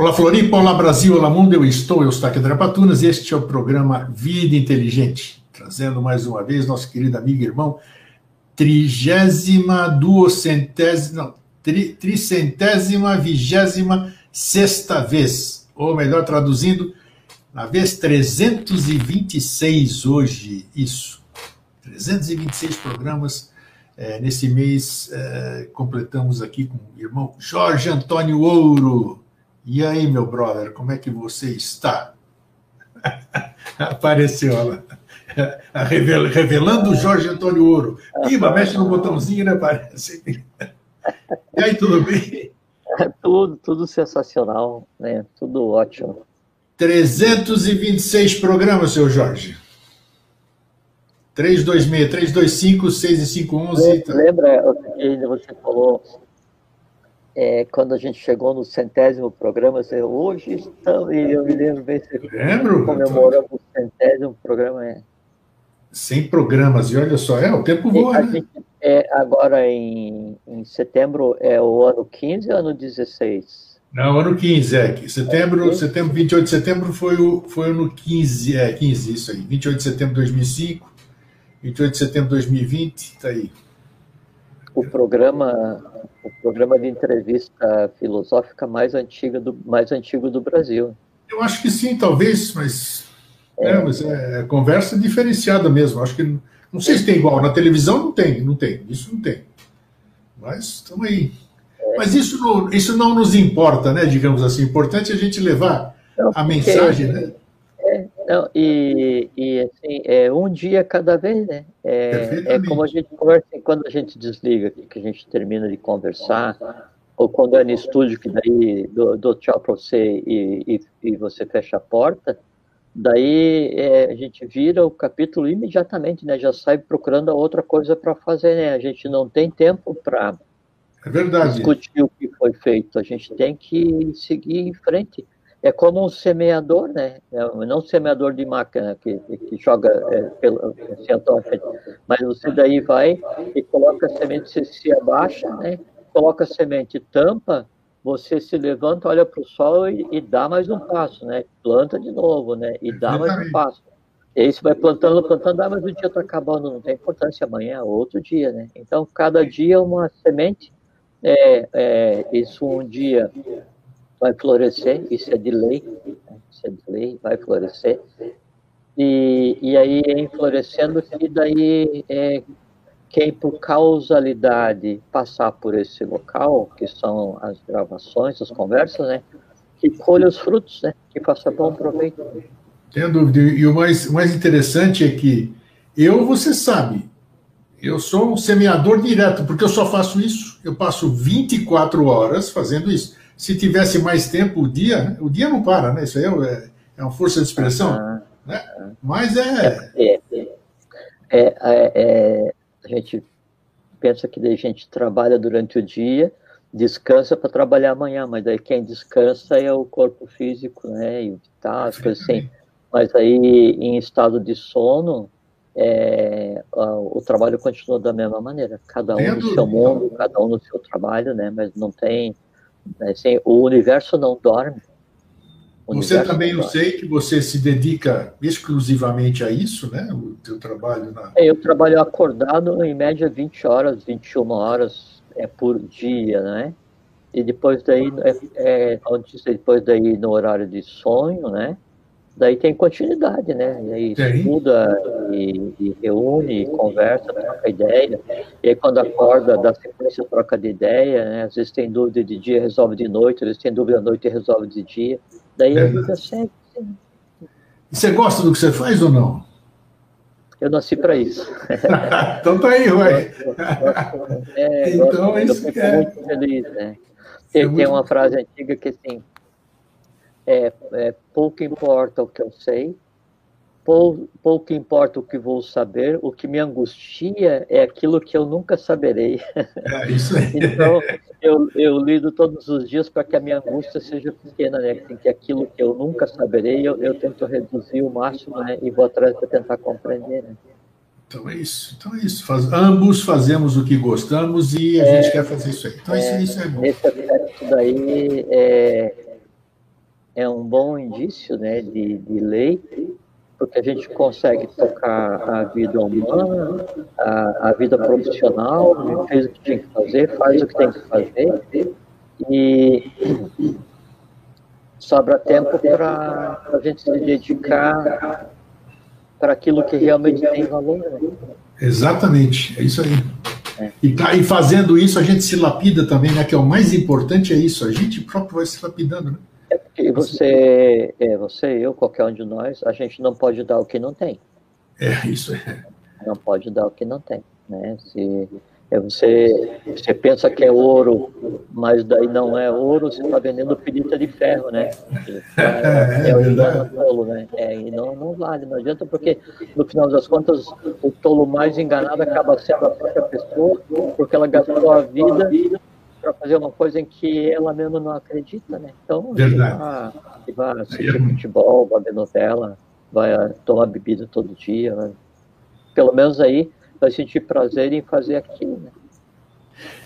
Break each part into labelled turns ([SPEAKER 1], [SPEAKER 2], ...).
[SPEAKER 1] Olá Floripa, olá Brasil, olá mundo, eu estou, eu estou aqui André Patunas e este é o programa Vida Inteligente, trazendo mais uma vez nosso querido amigo e irmão, trigésima, duocentésima, não, tri, tricentésima, vigésima sexta vez, ou melhor traduzindo, na vez 326 hoje, isso, 326 programas é, nesse mês, é, completamos aqui com o irmão Jorge Antônio Ouro, e aí, meu brother, como é que você está? Apareceu ela. Revelando o Jorge Antônio Ouro. Iba, mexe no botãozinho, né? Parece. E aí, tudo bem?
[SPEAKER 2] Tudo, tudo sensacional, né? Tudo ótimo.
[SPEAKER 1] 326 programas, seu Jorge. 326, 325, 6 e 5, 11.
[SPEAKER 2] Lembra, você falou é, quando a gente chegou no centésimo programa, você, hoje estamos, e eu me lembro bem, você
[SPEAKER 1] lembro,
[SPEAKER 2] comemorando o centésimo programa. É.
[SPEAKER 1] 100 programas, e olha só, é, o tempo voa, né?
[SPEAKER 2] É, agora, em, em setembro, é o ano 15 ou ano 16?
[SPEAKER 1] Não, ano 15, é. Setembro, é setembro 28 de setembro foi o, foi o ano 15, é, 15, isso aí. 28 de setembro de 2005, 28 de setembro de 2020, tá aí.
[SPEAKER 2] O programa o programa de entrevista filosófica mais antigo do, mais antigo do Brasil.
[SPEAKER 1] Eu acho que sim, talvez, mas é, é mas é, conversa diferenciada mesmo. Acho que não sei se tem igual na televisão, não tem, não tem, isso não tem. Mas estamos aí. É. Mas isso não, isso não nos importa, né? Digamos assim. Importante é a gente levar não, a mensagem, né?
[SPEAKER 2] Não, e, e assim, é um dia cada vez, né? É, é como a gente conversa quando a gente desliga, que a gente termina de conversar, ou quando é no estúdio, que daí dou, dou tchau para você e, e, e, você fecha a porta, daí é, a gente vira o capítulo imediatamente, né? Já sai procurando outra coisa para fazer, né? A gente não tem tempo para
[SPEAKER 1] é
[SPEAKER 2] discutir o que foi feito, a gente tem que seguir em frente é como um semeador, né? É não um semeador de máquina que, que joga é, pelo assim, mas você daí vai e coloca a semente, você se abaixa, né? Coloca a semente, tampa, você se levanta, olha para o sol e, e, dá mais um passo, né? Planta de novo, né? E dá mais um passo. E aí você vai plantando, plantando, ah, mas o dia está acabando, não tem importância, amanhã é outro dia, né? Então, cada dia é uma semente, é, é, isso um dia vai florescer, isso é de lei, né? isso é de lei, vai florescer. E, e aí, em florescendo, que daí é, quem por causalidade passar por esse local, que são as gravações, as conversas, né, que colhe os frutos, né, que faça bom proveito.
[SPEAKER 1] Tem dúvida. E o mais, mais interessante é que eu, você sabe, eu sou um semeador direto, porque eu só faço isso. Eu passo 24 horas fazendo isso se tivesse mais tempo o dia, o dia não para, né? Isso aí é, é uma força de expressão, uhum. né? Mas
[SPEAKER 2] é... É, é, é... A gente pensa que a gente trabalha durante o dia, descansa para trabalhar amanhã, mas daí quem descansa é o corpo físico, né? E tal, as coisas assim. Mas aí, em estado de sono, é, o trabalho continua da mesma maneira. Cada um no seu mundo, cada um no seu trabalho, né? Mas não tem Assim, o universo não dorme.
[SPEAKER 1] O você também, eu sei que você se dedica exclusivamente a isso, né? O teu trabalho na...
[SPEAKER 2] É, eu trabalho acordado em média 20 horas, 21 horas é, por dia, né? E depois daí, é, é, depois daí no horário de sonho, né? Daí tem continuidade, né? E aí tem. estuda e, e, reúne, conversa, troca ideia. E aí quando acorda, dá sequência, troca de ideia, né? Às vezes tem dúvida de dia, resolve de noite, às vezes tem dúvida à noite e resolve de dia. Daí é. a vida segue.
[SPEAKER 1] E você gosta do que você faz ou não?
[SPEAKER 2] Eu nasci para isso.
[SPEAKER 1] então tá aí, vai.
[SPEAKER 2] É, então, gosto, isso eu é... muito feliz, né? Tem, é muito... tem uma frase antiga que assim, é, é, pouco importa o que eu sei, pou, pouco importa o que vou saber, o que me angustia é aquilo que eu nunca saberei.
[SPEAKER 1] É isso aí.
[SPEAKER 2] então, eu, eu lido todos os dias para que a minha angústia seja pequena, né? Que aquilo que eu nunca saberei, eu, eu tento reduzir o máximo né? e vou atrás para tentar compreender. Né?
[SPEAKER 1] Então é isso. Então é isso. Faz, ambos fazemos o que gostamos e a é, gente quer fazer isso aí. Então é, isso, isso é bom.
[SPEAKER 2] Esse aspecto daí é, é um bom indício né, de, de lei, porque a gente consegue tocar a vida humana, a, a vida profissional, fez o que tinha que fazer, faz o que tem que fazer, e sobra tempo para a gente se dedicar para aquilo que realmente tem valor. Né?
[SPEAKER 1] Exatamente, é isso aí. E, tá, e fazendo isso, a gente se lapida também, né? Que é o mais importante é isso, a gente próprio vai se lapidando, né?
[SPEAKER 2] É porque você, é, você, eu, qualquer um de nós, a gente não pode dar o que não tem.
[SPEAKER 1] É, isso é.
[SPEAKER 2] Não pode dar o que não tem, né? Se é você, você pensa que é ouro, mas daí não é ouro, você está vendendo pirita de ferro, né?
[SPEAKER 1] É, é, é.
[SPEAKER 2] Tolo, né? É, e não, não vale, não adianta, porque no final das contas o tolo mais enganado acaba sendo a própria pessoa, porque ela gastou a vida para fazer uma coisa em que ela mesma não acredita, né? Então,
[SPEAKER 1] Verdade.
[SPEAKER 2] vai, vai assistir futebol, vai ver novela, vai tomar bebida todo dia, né? pelo menos aí vai sentir prazer em fazer aquilo. Né?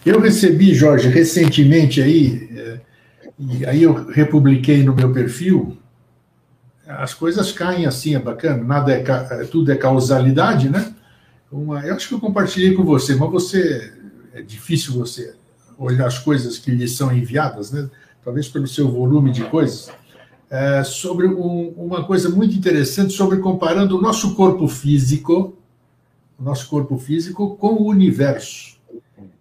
[SPEAKER 1] Eu recebi, Jorge, recentemente aí, é, e aí eu republiquei no meu perfil, as coisas caem assim, é bacana, nada é, é tudo é causalidade, né? Uma, eu acho que eu compartilhei com você, mas você é difícil você olhar as coisas que lhe são enviadas, né? Talvez pelo seu volume de coisas. É, sobre um, uma coisa muito interessante sobre comparando o nosso corpo físico o nosso corpo físico com o universo.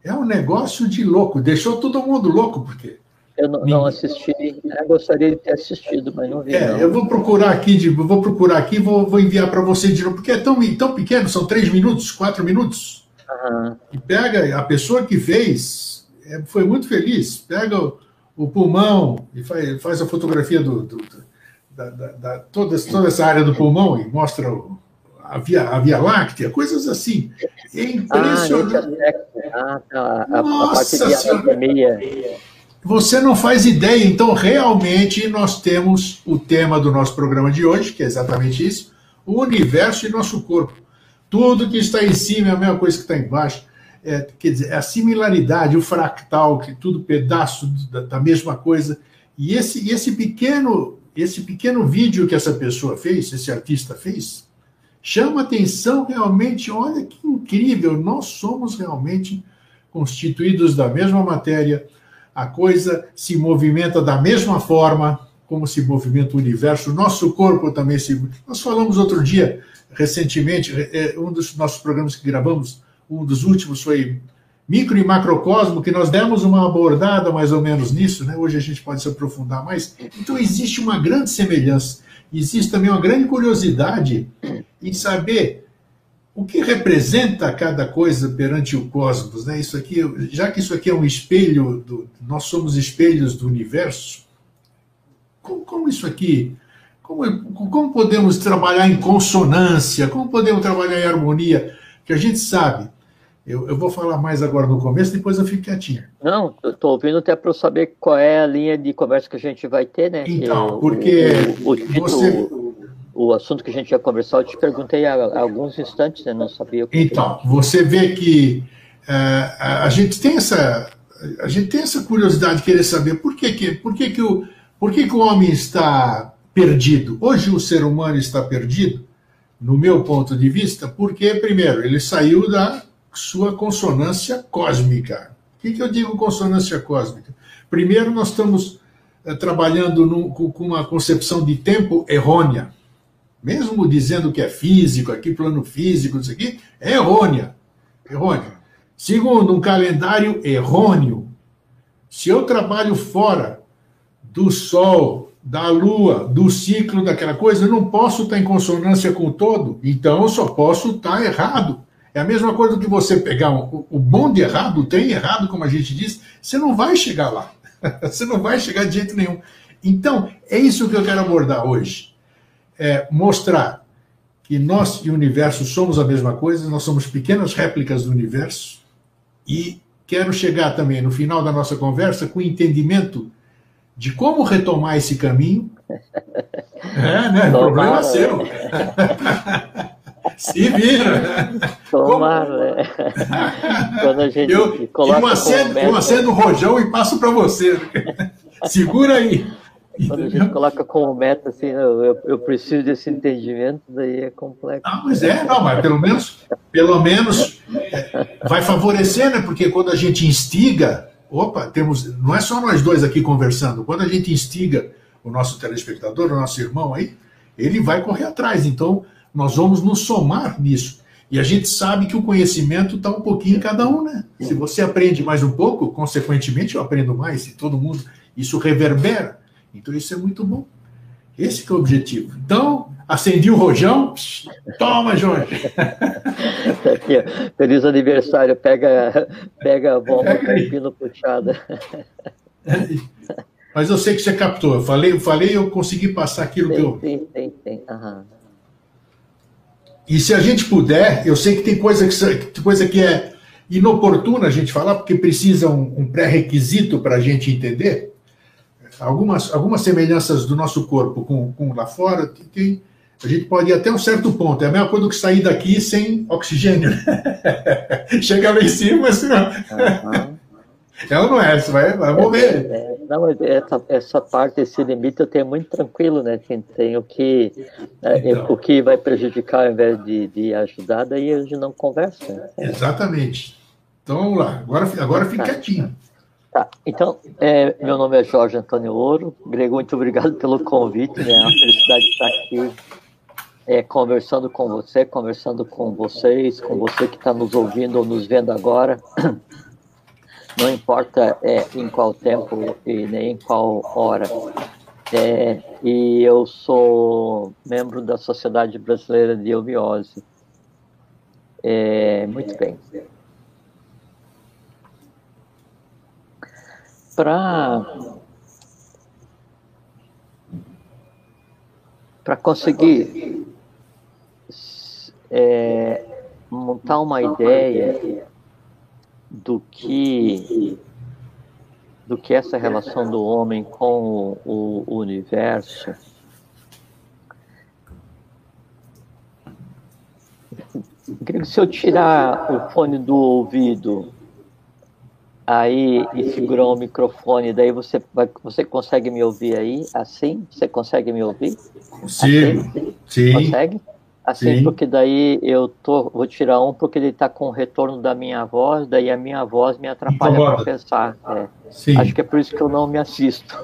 [SPEAKER 1] É um negócio de louco, deixou todo mundo louco, porque.
[SPEAKER 2] Eu não, não assisti, eu gostaria de ter assistido, mas não vi.
[SPEAKER 1] É,
[SPEAKER 2] não.
[SPEAKER 1] eu vou procurar aqui, de, vou procurar aqui, vou, vou enviar para você de novo, porque é tão, tão pequeno, são três minutos, quatro minutos.
[SPEAKER 2] Uhum.
[SPEAKER 1] E pega a pessoa que fez, foi muito feliz, pega o, o pulmão e faz, faz a fotografia do, do da, da, da, toda, toda essa área do pulmão e mostra o, a Via, a Via Láctea, coisas assim. É impressionante.
[SPEAKER 2] Ah, tá. a, Nossa a
[SPEAKER 1] Você não faz ideia, então realmente nós temos o tema do nosso programa de hoje, que é exatamente isso: o universo e nosso corpo. Tudo que está em cima é a mesma coisa que está embaixo. É, quer dizer, é a similaridade, o fractal, que tudo pedaço da, da mesma coisa. E esse, esse pequeno esse pequeno vídeo que essa pessoa fez, esse artista fez, chama atenção realmente, olha que incrível, nós somos realmente constituídos da mesma matéria, a coisa se movimenta da mesma forma como se movimenta o universo, nosso corpo também se. Nós falamos outro dia, recentemente, é, um dos nossos programas que gravamos, um dos últimos foi micro e macrocosmo, que nós demos uma abordada mais ou menos nisso, né? Hoje a gente pode se aprofundar mais. Então existe uma grande semelhança, existe também uma grande curiosidade em saber o que representa cada coisa perante o cosmos, né? Isso aqui, já que isso aqui é um espelho, do, nós somos espelhos do universo. Como, como isso aqui, como, como podemos trabalhar em consonância? Como podemos trabalhar em harmonia? Que a gente sabe. Eu, eu vou falar mais agora no começo, depois eu fico quietinho.
[SPEAKER 2] Não, eu estou ouvindo até para eu saber qual é a linha de conversa que a gente vai ter, né?
[SPEAKER 1] Então, porque
[SPEAKER 2] o, o, o, você o assunto que a gente ia conversar, eu te perguntei há, alguns instantes, né? Não sabia o que.
[SPEAKER 1] Então, que... você vê que uh, a gente tem essa a gente tem essa curiosidade de querer saber por que que por que que o por que que o homem está perdido. Hoje o ser humano está perdido, no meu ponto de vista, porque primeiro ele saiu da sua consonância cósmica. O que, que eu digo consonância cósmica? Primeiro nós estamos uh, trabalhando com uma concepção de tempo errônea mesmo dizendo que é físico, aqui plano físico, isso aqui, é errônea. Errônea. Segundo, um calendário errôneo. Se eu trabalho fora do Sol, da Lua, do ciclo daquela coisa, eu não posso estar em consonância com o todo, então eu só posso estar errado. É a mesma coisa que você pegar o, o bom de errado, o trem errado, como a gente diz, você não vai chegar lá. você não vai chegar de jeito nenhum. Então, é isso que eu quero abordar hoje é, mostrar que nós e o universo somos a mesma coisa, nós somos pequenas réplicas do universo, e quero chegar também no final da nossa conversa com o entendimento de como retomar esse caminho. É, né? Tomara, Problema é. seu. Se vira.
[SPEAKER 2] Tomara. Quando a gente
[SPEAKER 1] eu, coloca eu acendo, eu acendo o rojão e passo para você. Segura aí.
[SPEAKER 2] Quando a gente coloca como meta assim, eu, eu, preciso desse entendimento, daí é complexo.
[SPEAKER 1] Ah, mas é, não, mas pelo menos, pelo menos é, vai favorecer, né? Porque quando a gente instiga, opa, temos, não é só nós dois aqui conversando, quando a gente instiga o nosso telespectador, o nosso irmão aí, ele vai correr atrás. Então, nós vamos nos somar nisso. E a gente sabe que o conhecimento está um pouquinho em cada um, né? Se você aprende mais um pouco, consequentemente eu aprendo mais, e todo mundo, isso reverbera. Então isso é muito bom. Esse é o objetivo. Então, acendi o rojão, toma, Jorge.
[SPEAKER 2] Feliz aniversário, pega, pega a bomba com o pino puxada.
[SPEAKER 1] Mas eu sei que você captou. Eu falei, eu falei, eu consegui passar aquilo
[SPEAKER 2] sim,
[SPEAKER 1] que eu.
[SPEAKER 2] Sim, sim, sim. Uhum.
[SPEAKER 1] E se a gente puder, eu sei que tem coisa que, coisa que é inoportuna a gente falar, porque precisa um, um pré-requisito para a gente entender. Algumas, algumas semelhanças do nosso corpo com, com lá fora, tem, a gente pode ir até um certo ponto. É a mesma coisa do que sair daqui sem oxigênio. Chega lá em cima, assim, uhum. Ela não é, você vai, vai morrer.
[SPEAKER 2] É, é, não, essa, essa parte, esse limite eu tenho muito tranquilo, né? Tem, tem o que é, então. o que vai prejudicar ao invés de, de ajudar, daí a gente não conversa. Né?
[SPEAKER 1] Exatamente. Então vamos lá, agora, agora fica tá. quietinho.
[SPEAKER 2] Tá, então, é, meu nome é Jorge Antônio Ouro. Grego, muito obrigado pelo convite, né? É uma felicidade estar aqui é, conversando com você, conversando com vocês, com você que está nos ouvindo ou nos vendo agora não importa é, em qual tempo e nem em qual hora. É, e eu sou membro da Sociedade Brasileira de Obiose. É, muito bem. Para para conseguir é, montar uma ideia do que do que essa relação do homem com o, o universo se eu tirar o fone do ouvido aí e segurar o microfone, daí você, vai, você consegue me ouvir aí? Assim? Você consegue me ouvir?
[SPEAKER 1] Consigo. Assim? Sim.
[SPEAKER 2] Consegue? Assim, Sim. porque daí eu tô, vou tirar um porque ele está com o retorno da minha voz, daí a minha voz me atrapalha para pensar. É. Acho que é por isso que eu não me assisto.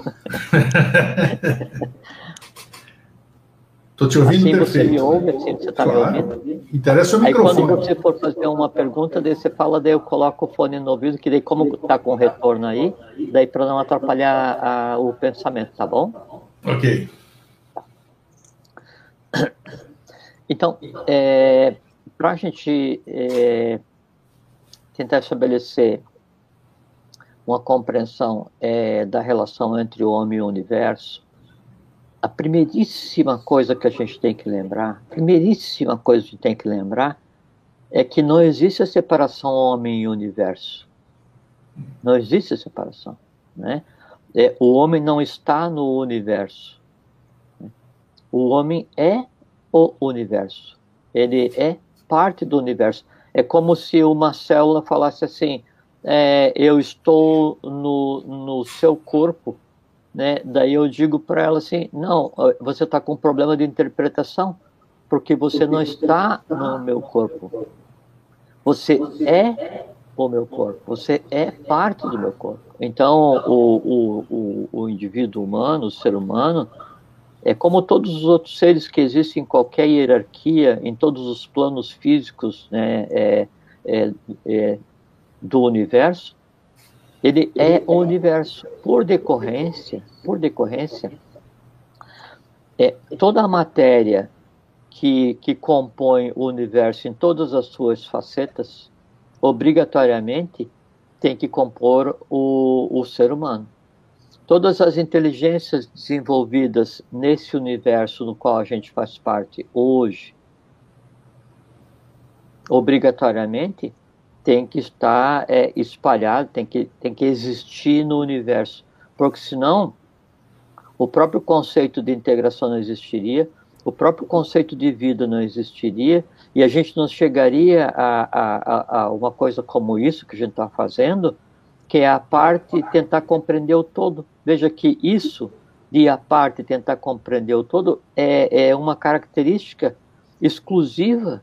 [SPEAKER 1] Estou te ouvindo
[SPEAKER 2] assim
[SPEAKER 1] perfeito.
[SPEAKER 2] Você me ouve, assim você está claro. me ouvindo?
[SPEAKER 1] Interessa o microfone.
[SPEAKER 2] Aí quando você for fazer uma pergunta, daí você fala, daí eu coloco o fone no ouvido, que daí como está com o retorno aí, daí para não atrapalhar a, o pensamento, tá bom?
[SPEAKER 1] Ok.
[SPEAKER 2] Então, é, para a gente é, tentar estabelecer uma compreensão é, da relação entre o homem e o universo, a primeiríssima coisa que a gente tem que lembrar, a primeiríssima coisa que tem que lembrar é que não existe a separação homem e universo. Não existe a separação, né? É, o homem não está no universo. O homem é o universo. Ele é parte do universo. É como se uma célula falasse assim: é, eu estou no, no seu corpo. Né? Daí eu digo para ela assim: não, você está com problema de interpretação, porque você não está no meu corpo. Você é o meu corpo, você é parte do meu corpo. Então, o, o, o, o indivíduo humano, o ser humano, é como todos os outros seres que existem em qualquer hierarquia, em todos os planos físicos né, é, é, é, do universo, ele é o universo. Por decorrência, por decorrência, é, toda a matéria que, que compõe o universo em todas as suas facetas, obrigatoriamente tem que compor o, o ser humano. Todas as inteligências desenvolvidas nesse universo no qual a gente faz parte hoje, obrigatoriamente, tem que estar é, espalhado, tem que, tem que existir no universo. Porque senão, o próprio conceito de integração não existiria, o próprio conceito de vida não existiria, e a gente não chegaria a, a, a uma coisa como isso que a gente está fazendo, que é a parte tentar compreender o todo. Veja que isso de à parte tentar compreender o todo é, é uma característica exclusiva,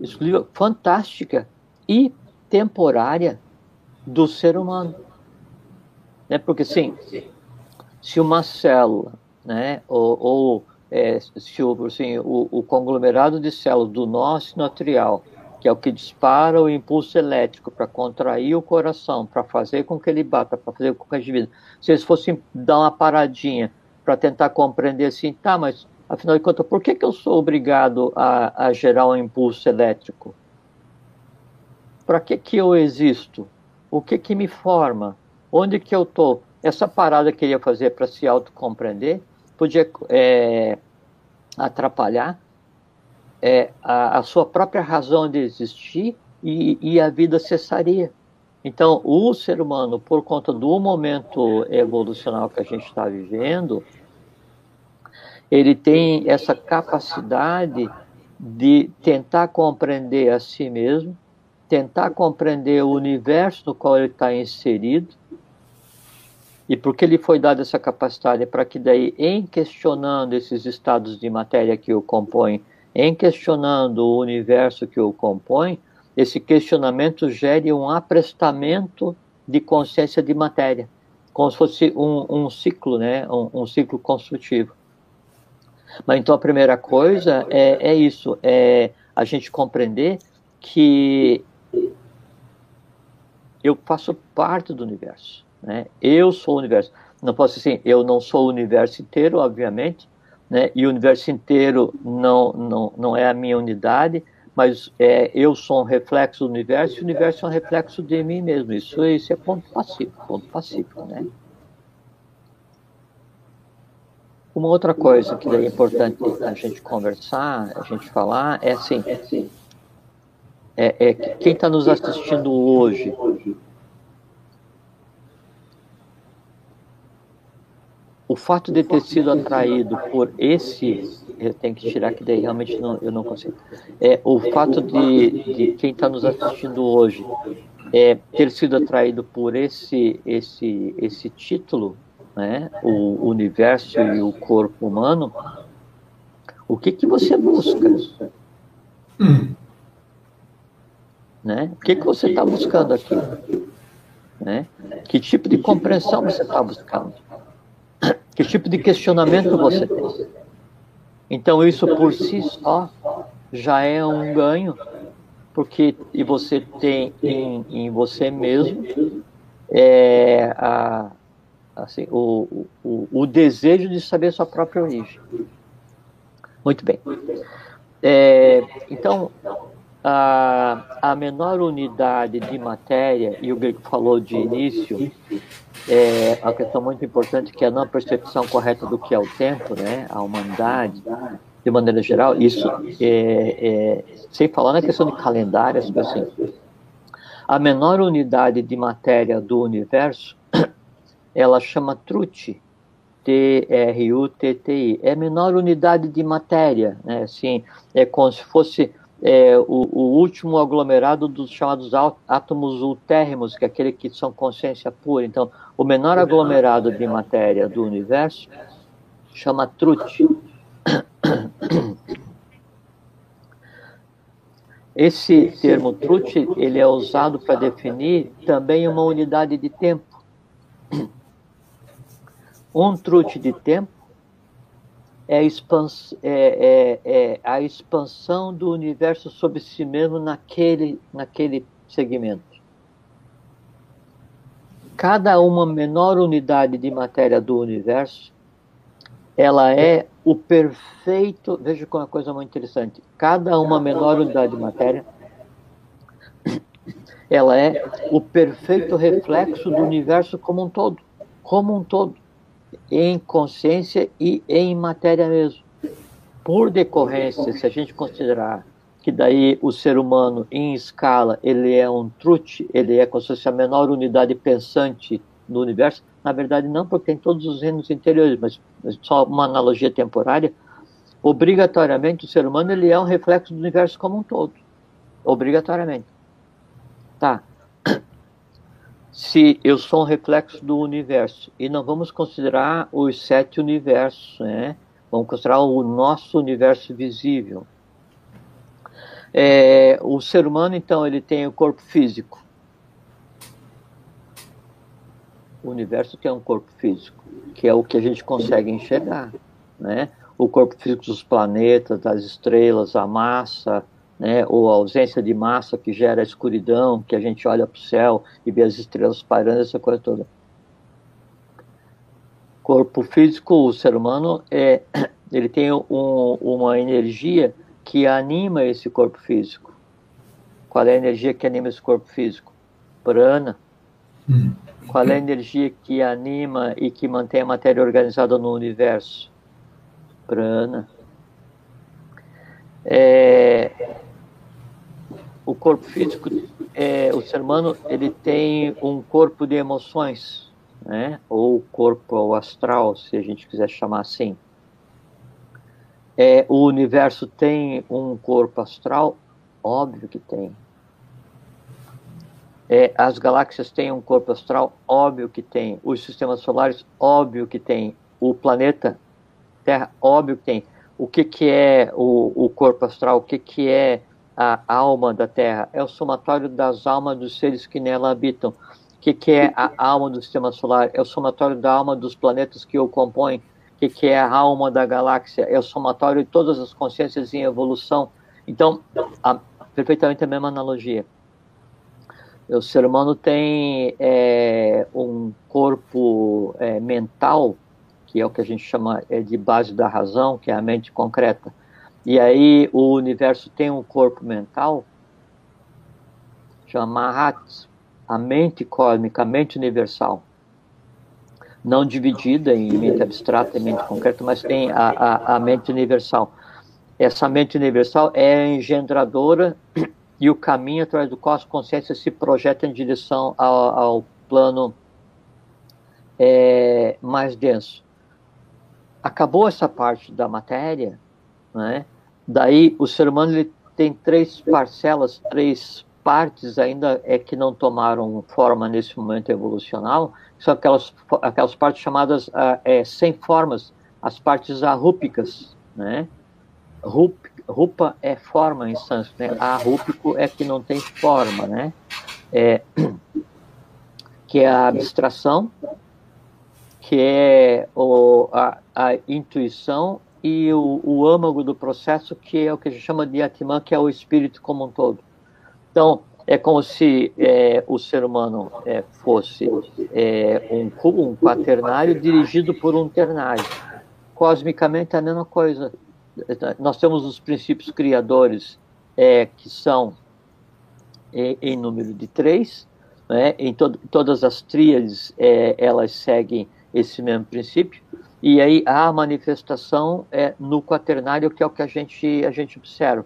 [SPEAKER 2] exclusiva, fantástica e temporária do ser humano. Né? Porque, sim, se uma célula, né, ou, ou é, se o, assim, o, o, conglomerado de células do nó sinoatrial, que é o que dispara o impulso elétrico para contrair o coração, para fazer com que ele bata, para fazer com que a vida, se eles fossem dar uma paradinha para tentar compreender assim, tá, mas afinal de contas, por que, que eu sou obrigado a, a gerar um impulso elétrico? Para que, que eu existo? O que, que me forma? Onde que eu estou? Essa parada que eu ia fazer para se autocompreender podia é, atrapalhar é, a, a, sua própria razão de existir e, e a vida cessaria. Então, o ser humano, por conta do momento evolucional que a gente está vivendo, ele tem essa capacidade de tentar compreender a si mesmo, tentar compreender o universo no qual ele está inserido, e porque ele foi dado essa capacidade para que daí, em questionando esses estados de matéria que o compõem, em questionando o universo que o compõe, esse questionamento gere um aprestamento de consciência de matéria, como se fosse um, um ciclo, né? Um, um, ciclo construtivo. Mas então a primeira coisa é, é isso, é a gente compreender que eu faço parte do universo. Né? Eu sou o universo. Não posso assim, eu não sou o universo inteiro, obviamente, né? e o universo inteiro não, não, não é a minha unidade, mas é, eu sou um reflexo do universo e o universo é um reflexo de mim mesmo. Isso, isso é ponto pacífico, ponto pacífico, né? Uma outra coisa que é importante a gente conversar, a gente falar, é assim, é, é quem está nos assistindo hoje, o fato de ter sido atraído por esse, eu tenho que tirar que daí realmente não, eu não consigo. É o fato de, de quem está nos assistindo hoje é ter sido atraído por esse esse esse título, né? O universo e o corpo humano. O que que você busca? Hum. Né? O que que você está buscando aqui? Né? Que tipo de compreensão você está buscando? Que tipo de questionamento você tem? Então, isso por si só já é um ganho, porque e você tem em, em você mesmo é, a, assim, o, o, o, desejo de saber sua própria origem. Muito bem. É, então, a, a menor unidade de matéria, e o Grego falou de início, é a questão muito importante que é a não percepção correta do que é o tempo, né, a humanidade, de maneira geral, isso é, é sem falar na questão de calendário, assim, a menor unidade de matéria do universo, ela chama Truti, T-R-U-T-T-I, é a menor unidade de matéria, né, assim, é como se fosse é, o, o, último aglomerado dos chamados átomos ultérrimos, que é aquele que são consciência pura. Então, o menor aglomerado de matéria do universo chama Trut. Esse termo Trut ele é usado para definir também uma unidade de tempo. Um Trut de tempo é a, expans, é, é, é a expansão do universo sobre si mesmo naquele, naquele segmento. Cada uma menor unidade de matéria do universo, ela é o perfeito. Veja como é uma coisa muito interessante. Cada uma menor unidade de matéria, ela é o perfeito reflexo do universo como um todo. Como um todo em consciência e em matéria mesmo. Por decorrência, se a gente considerar que daí o ser humano em escala ele é um truth, ele é como se fosse a menor unidade pensante do universo, na verdade não, porque tem todos os reinos interiores, mas só uma analogia temporária, obrigatoriamente o ser humano ele é um reflexo do universo como um todo, obrigatoriamente. Tá. Se eu sou um reflexo do universo. E não vamos considerar os sete universos, né? Vamos considerar o nosso universo visível. É, o ser humano, então, ele tem o corpo físico. O universo tem um corpo físico, que é o que a gente consegue enxergar, né? O corpo físico dos planetas, das estrelas, a massa, né, ou a ausência de massa que gera a escuridão, que a gente olha para o céu e vê as estrelas pairando, essa coisa toda. Corpo físico, o ser humano, é, ele tem um, uma energia que anima esse corpo físico. Qual é a energia que anima esse corpo físico? Prana. Hum. Qual é a energia que anima e que mantém a matéria organizada no universo? Prana. É, o corpo físico, é, o ser humano, ele tem um corpo de emoções, né? Ou corpo astral, se a gente quiser chamar assim. É, o universo tem um corpo astral? Óbvio que tem. É, as galáxias têm um corpo astral? Óbvio que tem. Os sistemas solares? Óbvio que tem. O planeta Terra? Óbvio que tem. O que, que é o, o corpo astral? O que, que é a alma da Terra, é o somatório das almas dos seres que nela habitam. O que, que é a alma do sistema solar? É o somatório da alma dos planetas que o compõem. O que, que é a alma da galáxia? É o somatório de todas as consciências em evolução. Então, a, perfeitamente a mesma analogia. O ser humano tem é, um corpo é, mental, que é o que a gente chama é, de base da razão, que é a mente concreta e aí o universo tem um corpo mental, chama Mahat, a mente cósmica, a mente universal. Não dividida em mente abstrata e mente concreta, mas tem a, a, a mente universal. Essa mente universal é engendradora e o caminho através do qual as consciências se projetam em direção ao, ao plano é, mais denso. Acabou essa parte da matéria, né? Daí o ser humano ele tem três parcelas, três partes ainda é que não tomaram forma nesse momento evolucional, são aquelas, aquelas partes chamadas uh, é, sem formas, as partes arrúpicas, né? Rup, rupa é forma em sânscrito, né? Arrúpico é que não tem forma, né? É, que é a abstração, que é o, a, a intuição e o, o âmago do processo, que é o que a gente chama de Atman, que é o espírito como um todo. Então, é como se é, o ser humano é, fosse é, um cubo, um quaternário dirigido por um ternário. Cosmicamente é a mesma coisa. Nós temos os princípios criadores, é, que são em, em número de três, né? em to todas as tríades é, elas seguem esse mesmo princípio. E aí a manifestação é no quaternário, que é o que a gente, a gente observa.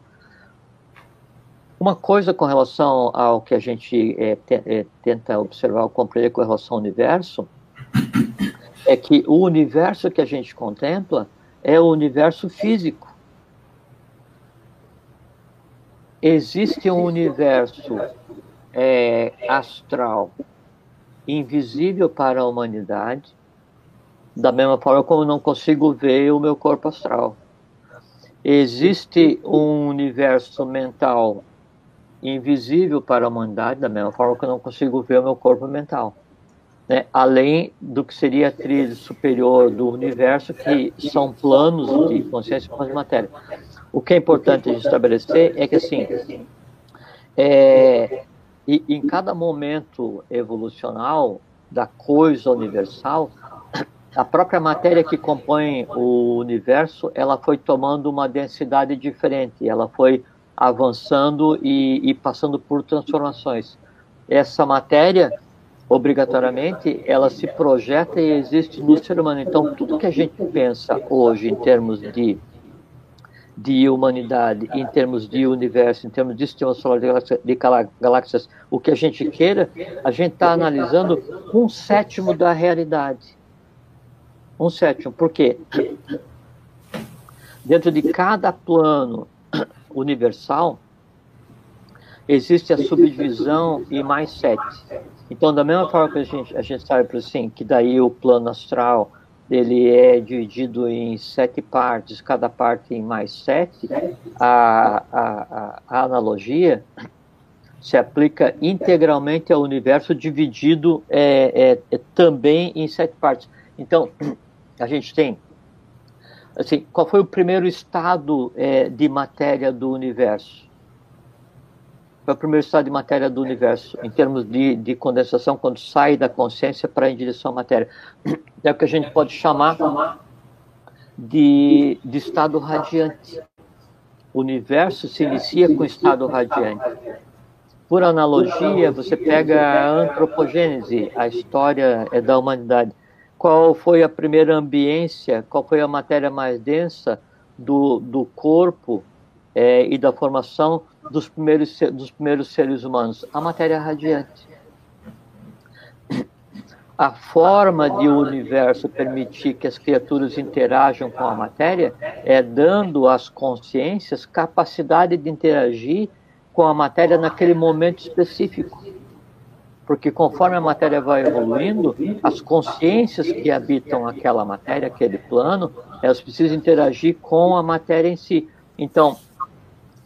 [SPEAKER 2] Uma coisa com relação ao que a gente é, é, tenta observar ou compreender com relação ao universo é que o universo que a gente contempla é o universo físico. Existe um universo é, astral invisível para a humanidade, da mesma forma como não consigo ver o meu corpo astral. Existe um universo mental invisível para a humanidade, da mesma forma que eu não consigo ver o meu corpo mental. Né? Além do que seria a trilha superior do universo, que são planos de consciência e de matéria. O que é importante a gente estabelecer é que, assim, é, e, em cada momento evolucional da coisa universal, a própria matéria que compõe o universo, ela foi tomando uma densidade diferente, ela foi avançando e, e passando por transformações. Essa matéria, obrigatoriamente, ela se projeta e existe no ser humano. Então, tudo que a gente pensa hoje em termos de de humanidade, em termos de universo, em termos de sistema solar de galáxias, o que a gente queira, a gente está analisando um sétimo da realidade um sétimo. Por quê? Dentro de cada plano universal, existe a subdivisão e mais sete. Então, da mesma forma que a gente, a gente sabe assim, que daí o plano astral ele é dividido em sete partes, cada parte em mais sete, a, a, a analogia se aplica integralmente ao universo dividido é, é, é, também em sete partes. Então, a gente tem, assim, qual foi o primeiro estado é, de matéria do universo? Foi o primeiro estado de matéria do universo, em termos de, de condensação, quando sai da consciência para em direção à matéria. É o que a gente pode chamar de, de estado radiante. O universo se inicia com estado radiante. Por analogia, você pega a antropogênese, a história é da humanidade. Qual foi a primeira ambiência, qual foi a matéria mais densa do, do corpo é, e da formação dos primeiros, dos primeiros seres humanos? A matéria radiante. A forma de o universo permitir que as criaturas interajam com a matéria é dando às consciências capacidade de interagir com a matéria naquele momento específico. Porque conforme a matéria vai evoluindo, as consciências que habitam aquela matéria, aquele plano, elas precisam interagir com a matéria em si. Então,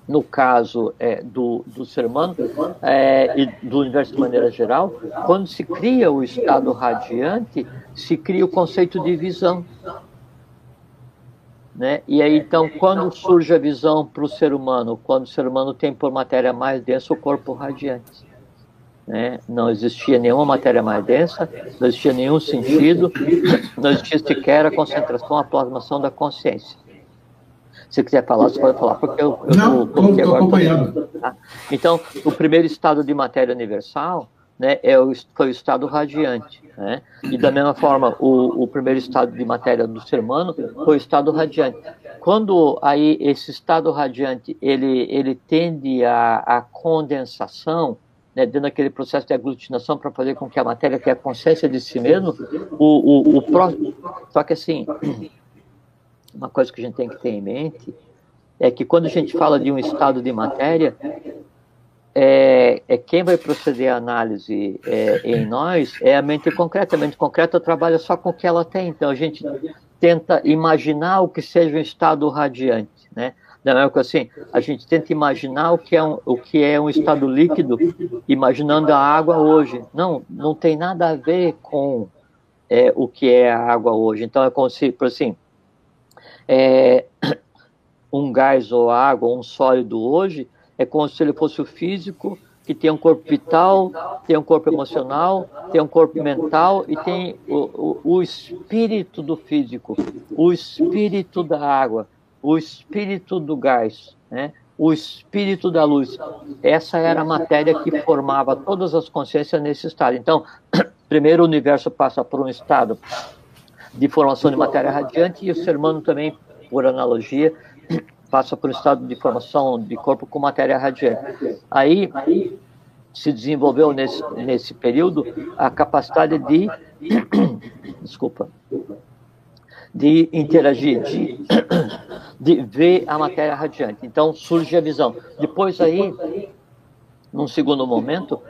[SPEAKER 2] no caso é, do, do ser humano é, e do universo de maneira geral, quando se cria o estado radiante, se cria o conceito de visão. Né? E aí, então, quando surge a visão para o ser humano? Quando o ser humano tem por matéria mais densa o corpo radiante. Né? Não existia nenhuma matéria mais densa, não existia nenhum sentido, não existia sequer a concentração, a plasmação da consciência. Se quiser falar, você pode falar, porque eu
[SPEAKER 1] estou acompanhando. Tá?
[SPEAKER 2] Então, o primeiro estado de matéria universal né, é o, foi o estado radiante. Né? E da mesma forma, o, o primeiro estado de matéria do ser humano foi o estado radiante. Quando aí esse estado radiante ele, ele tende a, a condensação, né, dentro daquele processo de aglutinação para fazer com que a matéria tenha consciência de si mesmo, o, o, o pró... só que assim, uma coisa que a gente tem que ter em mente é que quando a gente fala de um estado de matéria, é, é, quem vai proceder a análise é, em nós é a mente concreta. A mente concreta trabalha só com o que ela tem. Então a gente tenta imaginar o que seja um estado radiante, né? É que assim, a gente tenta imaginar o que é um, o que é um estado líquido, imaginando a água hoje. Não, não tem nada a ver com é, o que é a água hoje. Então é como se, por assim, é, um gás ou água, um sólido hoje, é como se ele fosse o físico, que tem um corpo vital, tem um corpo emocional, tem um corpo mental e tem o, o, o espírito do físico, o espírito da água, o espírito do gás, né? o espírito da luz. Essa era a matéria que formava todas as consciências nesse estado. Então, primeiro o universo passa por um estado de formação de matéria radiante e o ser humano também, por analogia, passa por um estado de formação de corpo com matéria radiante. Aí se desenvolveu nesse, nesse período a capacidade de desculpa de interagir, de, de ver a matéria radiante. Então surge a visão. Depois aí, num segundo momento,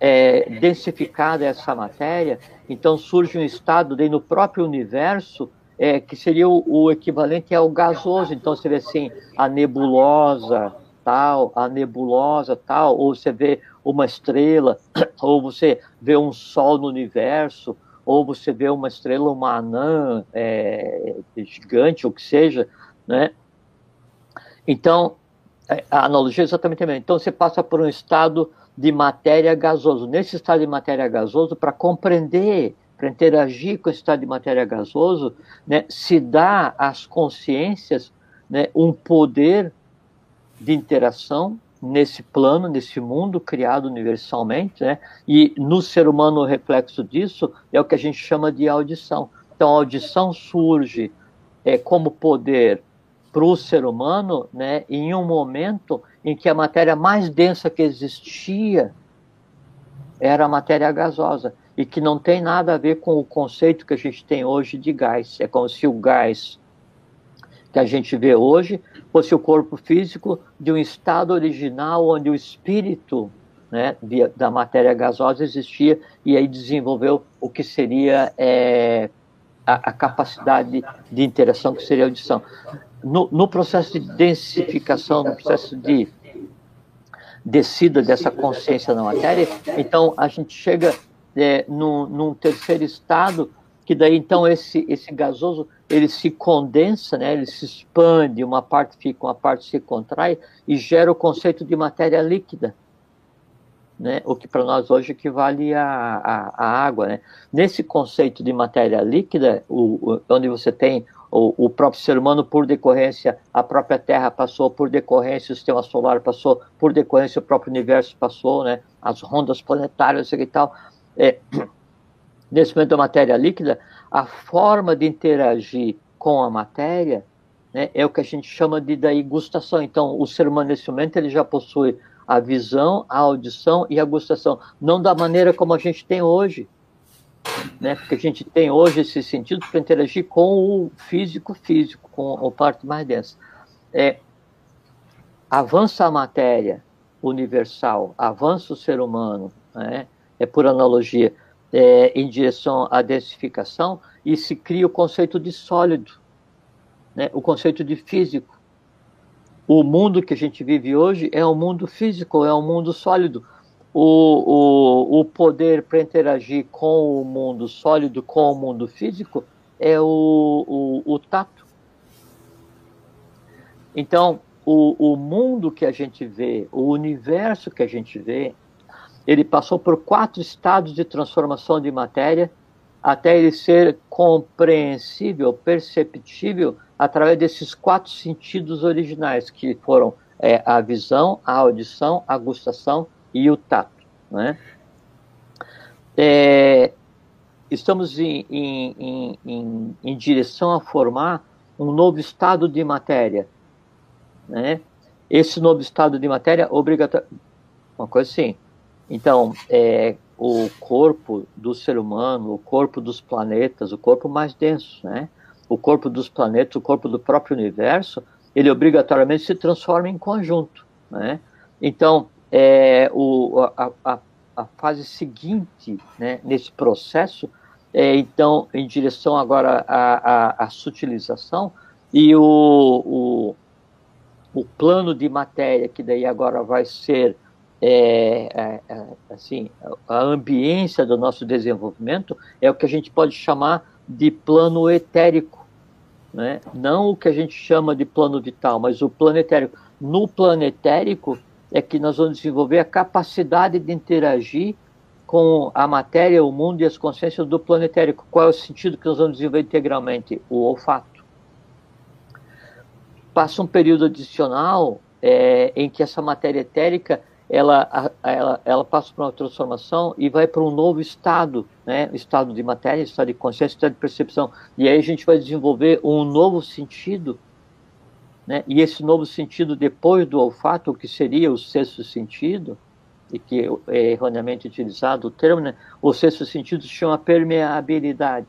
[SPEAKER 2] é, densificada essa matéria, então surge um estado de, no próprio universo é, que seria o, o, equivalente ao gasoso. Então você vê assim a nebulosa tal, a nebulosa tal, ou você vê uma estrela, ou você vê um sol no universo, ou você vê uma estrela, uma anã é, gigante, ou que seja, né? Então é, a analogia é exatamente a mesma. Então você passa por um estado de matéria gasoso. Nesse estado de matéria gasoso, para compreender para interagir com esse estado de matéria gasoso, né, se dá às consciências né, um poder de interação nesse plano, nesse mundo criado universalmente, né, e no ser humano o reflexo disso é o que a gente chama de audição. Então, a audição surge é, como poder para o ser humano né, em um momento em que a matéria mais densa que existia era a matéria gasosa e que não tem nada a ver com o conceito que a gente tem hoje de gás. É como se o gás que a gente vê hoje fosse o corpo físico de um estado original onde o espírito né, da matéria gasosa existia e aí desenvolveu o que seria é, a, a, capacidade de interação, que seria a audição. No, no, processo de densificação, no processo de descida dessa consciência na matéria, então a gente chega é, num, num terceiro estado, que daí então esse, esse gasoso ele se condensa, né, ele se expande, uma parte fica, uma parte se contrai e gera o conceito de matéria líquida né, o que para nós hoje equivale à, água. Né? Nesse conceito de matéria líquida, o, o, onde você tem o, o, próprio ser humano por decorrência, a própria Terra passou por decorrência, o sistema solar passou por decorrência, o próprio universo passou, né, as rondas planetárias e tal. É, nesse momento da matéria líquida, a forma de interagir com a matéria né, é o que a gente chama de da gustação. Então, o ser humano nesse momento ele já possui a visão, a audição e a gustação, não da maneira como a gente tem hoje, né? Porque a gente tem hoje esse sentido para interagir com o físico físico, com a parte mais densa. É, avança a matéria universal, avança o ser humano, né? é por analogia, é, em direção à densificação e se cria o conceito de sólido, né? o conceito de físico o mundo que a gente vive hoje é um mundo físico, é um mundo sólido. O, o, o poder para interagir com o mundo sólido, com o mundo físico, é o, o, o tato. Então, o, o mundo que a gente vê, o universo que a gente vê, ele passou por quatro estados de transformação de matéria até ele ser compreensível, perceptível através desses quatro sentidos originais, que foram é, a visão, a audição, a gustação e o tato. Né? É, estamos em, em, em, em, direção a formar um novo estado de matéria. Né? Esse novo estado de matéria, obrigatório. Uma coisa assim. Então, é, o corpo do ser humano, o corpo dos planetas, o corpo mais denso, né? o corpo dos planetas, o corpo do próprio universo, ele obrigatoriamente se transforma em conjunto. Né? Então, é, o, a, a, a, fase seguinte né, nesse processo é, então, em direção agora à, à, à sutilização, e o, o, o, plano de matéria, que daí agora vai ser é, é, é assim, a ambiência do nosso desenvolvimento, é o que a gente pode chamar de plano etérico, né? não o que a gente chama de plano vital, mas o plano etérico. No plano etérico é que nós vamos desenvolver a capacidade de interagir com a matéria, o mundo e as consciências do plano etérico. Qual é o sentido que nós vamos desenvolver integralmente? O olfato. Passa um período adicional é, em que essa matéria etérica ela, ela, ela passa por uma transformação e vai para um novo estado, né? estado de matéria, estado de consciência, estado de percepção. E aí a gente vai desenvolver um novo sentido, né? e esse novo sentido, depois do olfato, o que seria o sexto sentido, e que é erroneamente utilizado o termo, né? o sexto sentido se chama permeabilidade,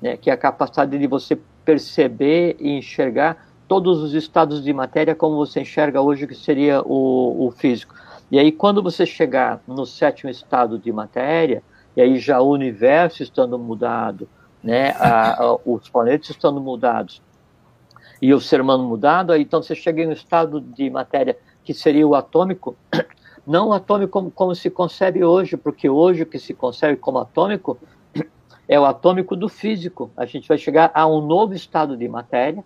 [SPEAKER 2] né? que é a capacidade de você perceber e enxergar todos os estados de matéria como você enxerga hoje, que seria o, o físico. E aí, quando você chegar no sétimo estado de matéria, e aí já o universo estando mudado, né, a, a, os planetas estando mudados, e o ser humano mudado, aí então você chega em um estado de matéria que seria o atômico, não o atômico como, como se concebe hoje, porque hoje o que se concebe como atômico é o atômico do físico. A gente vai chegar a um novo estado de matéria,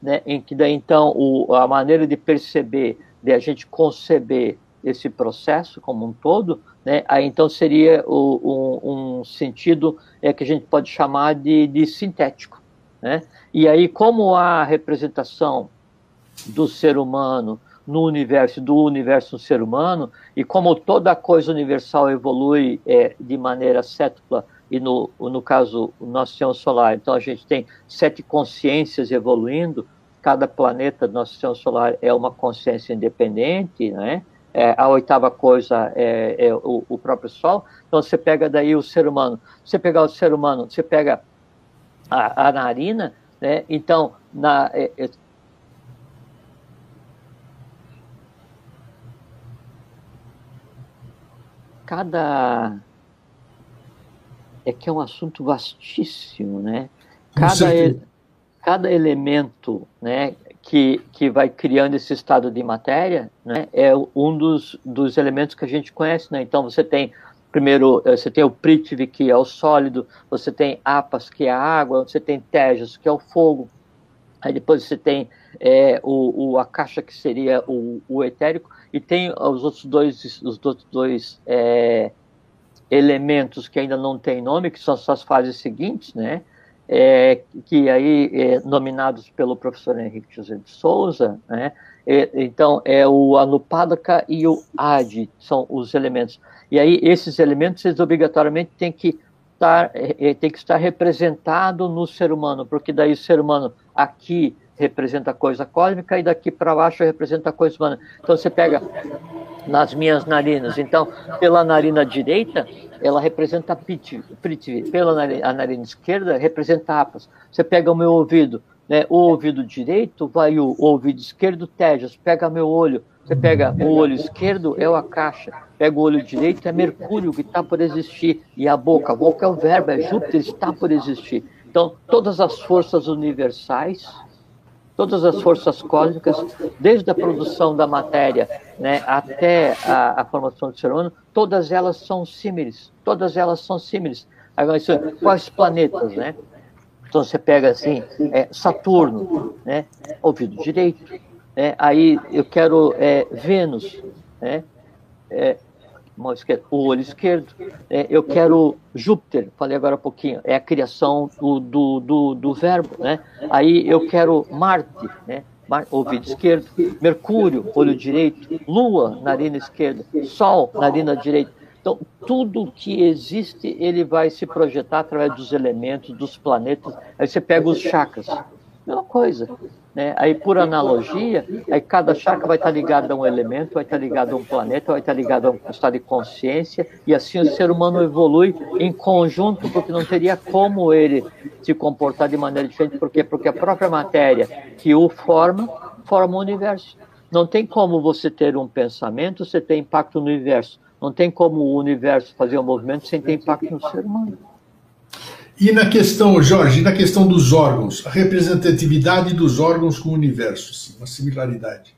[SPEAKER 2] né, em que daí então o, a maneira de perceber, de a gente conceber esse processo como um todo, né, aí então seria o, um, sentido é, que a gente pode chamar de, de sintético. Né? E aí, como a representação do ser humano no universo, do universo no ser humano, e como toda coisa universal evolui é, de maneira cétupla, e no, no caso, o nosso sistema solar, então a gente tem sete consciências evoluindo, cada planeta do nosso sistema solar é uma consciência independente, né? É, a oitava coisa é, é o, o, próprio Sol. Então você pega daí o ser humano. Você pegar o ser humano, você pega a, a narina, né? Então na é, é cada é que é um assunto vastíssimo, né? Cada, cada elemento, né, que, que vai criando esse estado de matéria, né, é um dos, dos elementos que a gente conhece, né? Então você tem primeiro eh, você tem o Prithvi que é o sólido, você tem Apas que é a água, você tem Tejas que é o fogo, aí depois você tem é, o, o Akasha que seria o, o etérico e tem os outros dois os outros dois é, elementos que ainda não têm nome, que são as fases seguintes, né? É, que aí é, nominados pelo professor Henrique José de Souza, né? É, então é o Anupadaka e o Adi são os elementos. E aí esses elementos eles obrigatoriamente têm que estar é, é, tem que estar representado no ser humano, porque daí o ser humano aqui representa a coisa cósmica e daqui para baixo representa a coisa humana. Então você pega nas minhas narinas. Então, pela narina direita, ela representa Prithvi. Pela narina, a narina esquerda, representa Apas. Você pega o meu ouvido, né? o ouvido direito vai o, o ouvido esquerdo, Tejas. Pega meu olho, você pega o olho esquerdo, é o Akasha. Pega o olho direito, é Mercúrio, que está por existir. E a boca, a boca é o verbo, é Júpiter, está por existir. Então, todas as forças universais todas as forças cósmicas, desde a produção da matéria né, até a, a, formação do ser humano, todas elas são símiles, todas elas são símiles. Agora, quais planetas, né? Então você pega assim, é, Saturno, né, ouvido direito, né, aí eu quero é, Vênus, né, é, mão esquerda, o olho esquerdo. É, eu quero Júpiter, falei agora um pouquinho, é a criação do, do, do, do verbo, né? Aí eu quero Marte, né? ouvido esquerdo, Mercúrio, olho direito, Lua, narina esquerda, Sol, narina direita. Então, tudo que existe, ele vai se projetar através dos elementos, dos planetas. Aí você pega os chakras, mesma coisa. Né? Aí, por analogia, aí cada chakra vai estar ligado a um elemento, vai estar ligado a um planeta, vai estar ligado a um estado de consciência, e assim o ser humano evolui em conjunto, porque não teria como ele se comportar de maneira diferente, porque porque a própria matéria que o forma forma o universo. Não tem como você ter um pensamento sem ter impacto no universo. Não tem como o universo fazer um movimento sem ter impacto no ser humano.
[SPEAKER 1] E na questão, Jorge, na questão dos órgãos, a representatividade dos órgãos com o universo, sim, uma similaridade.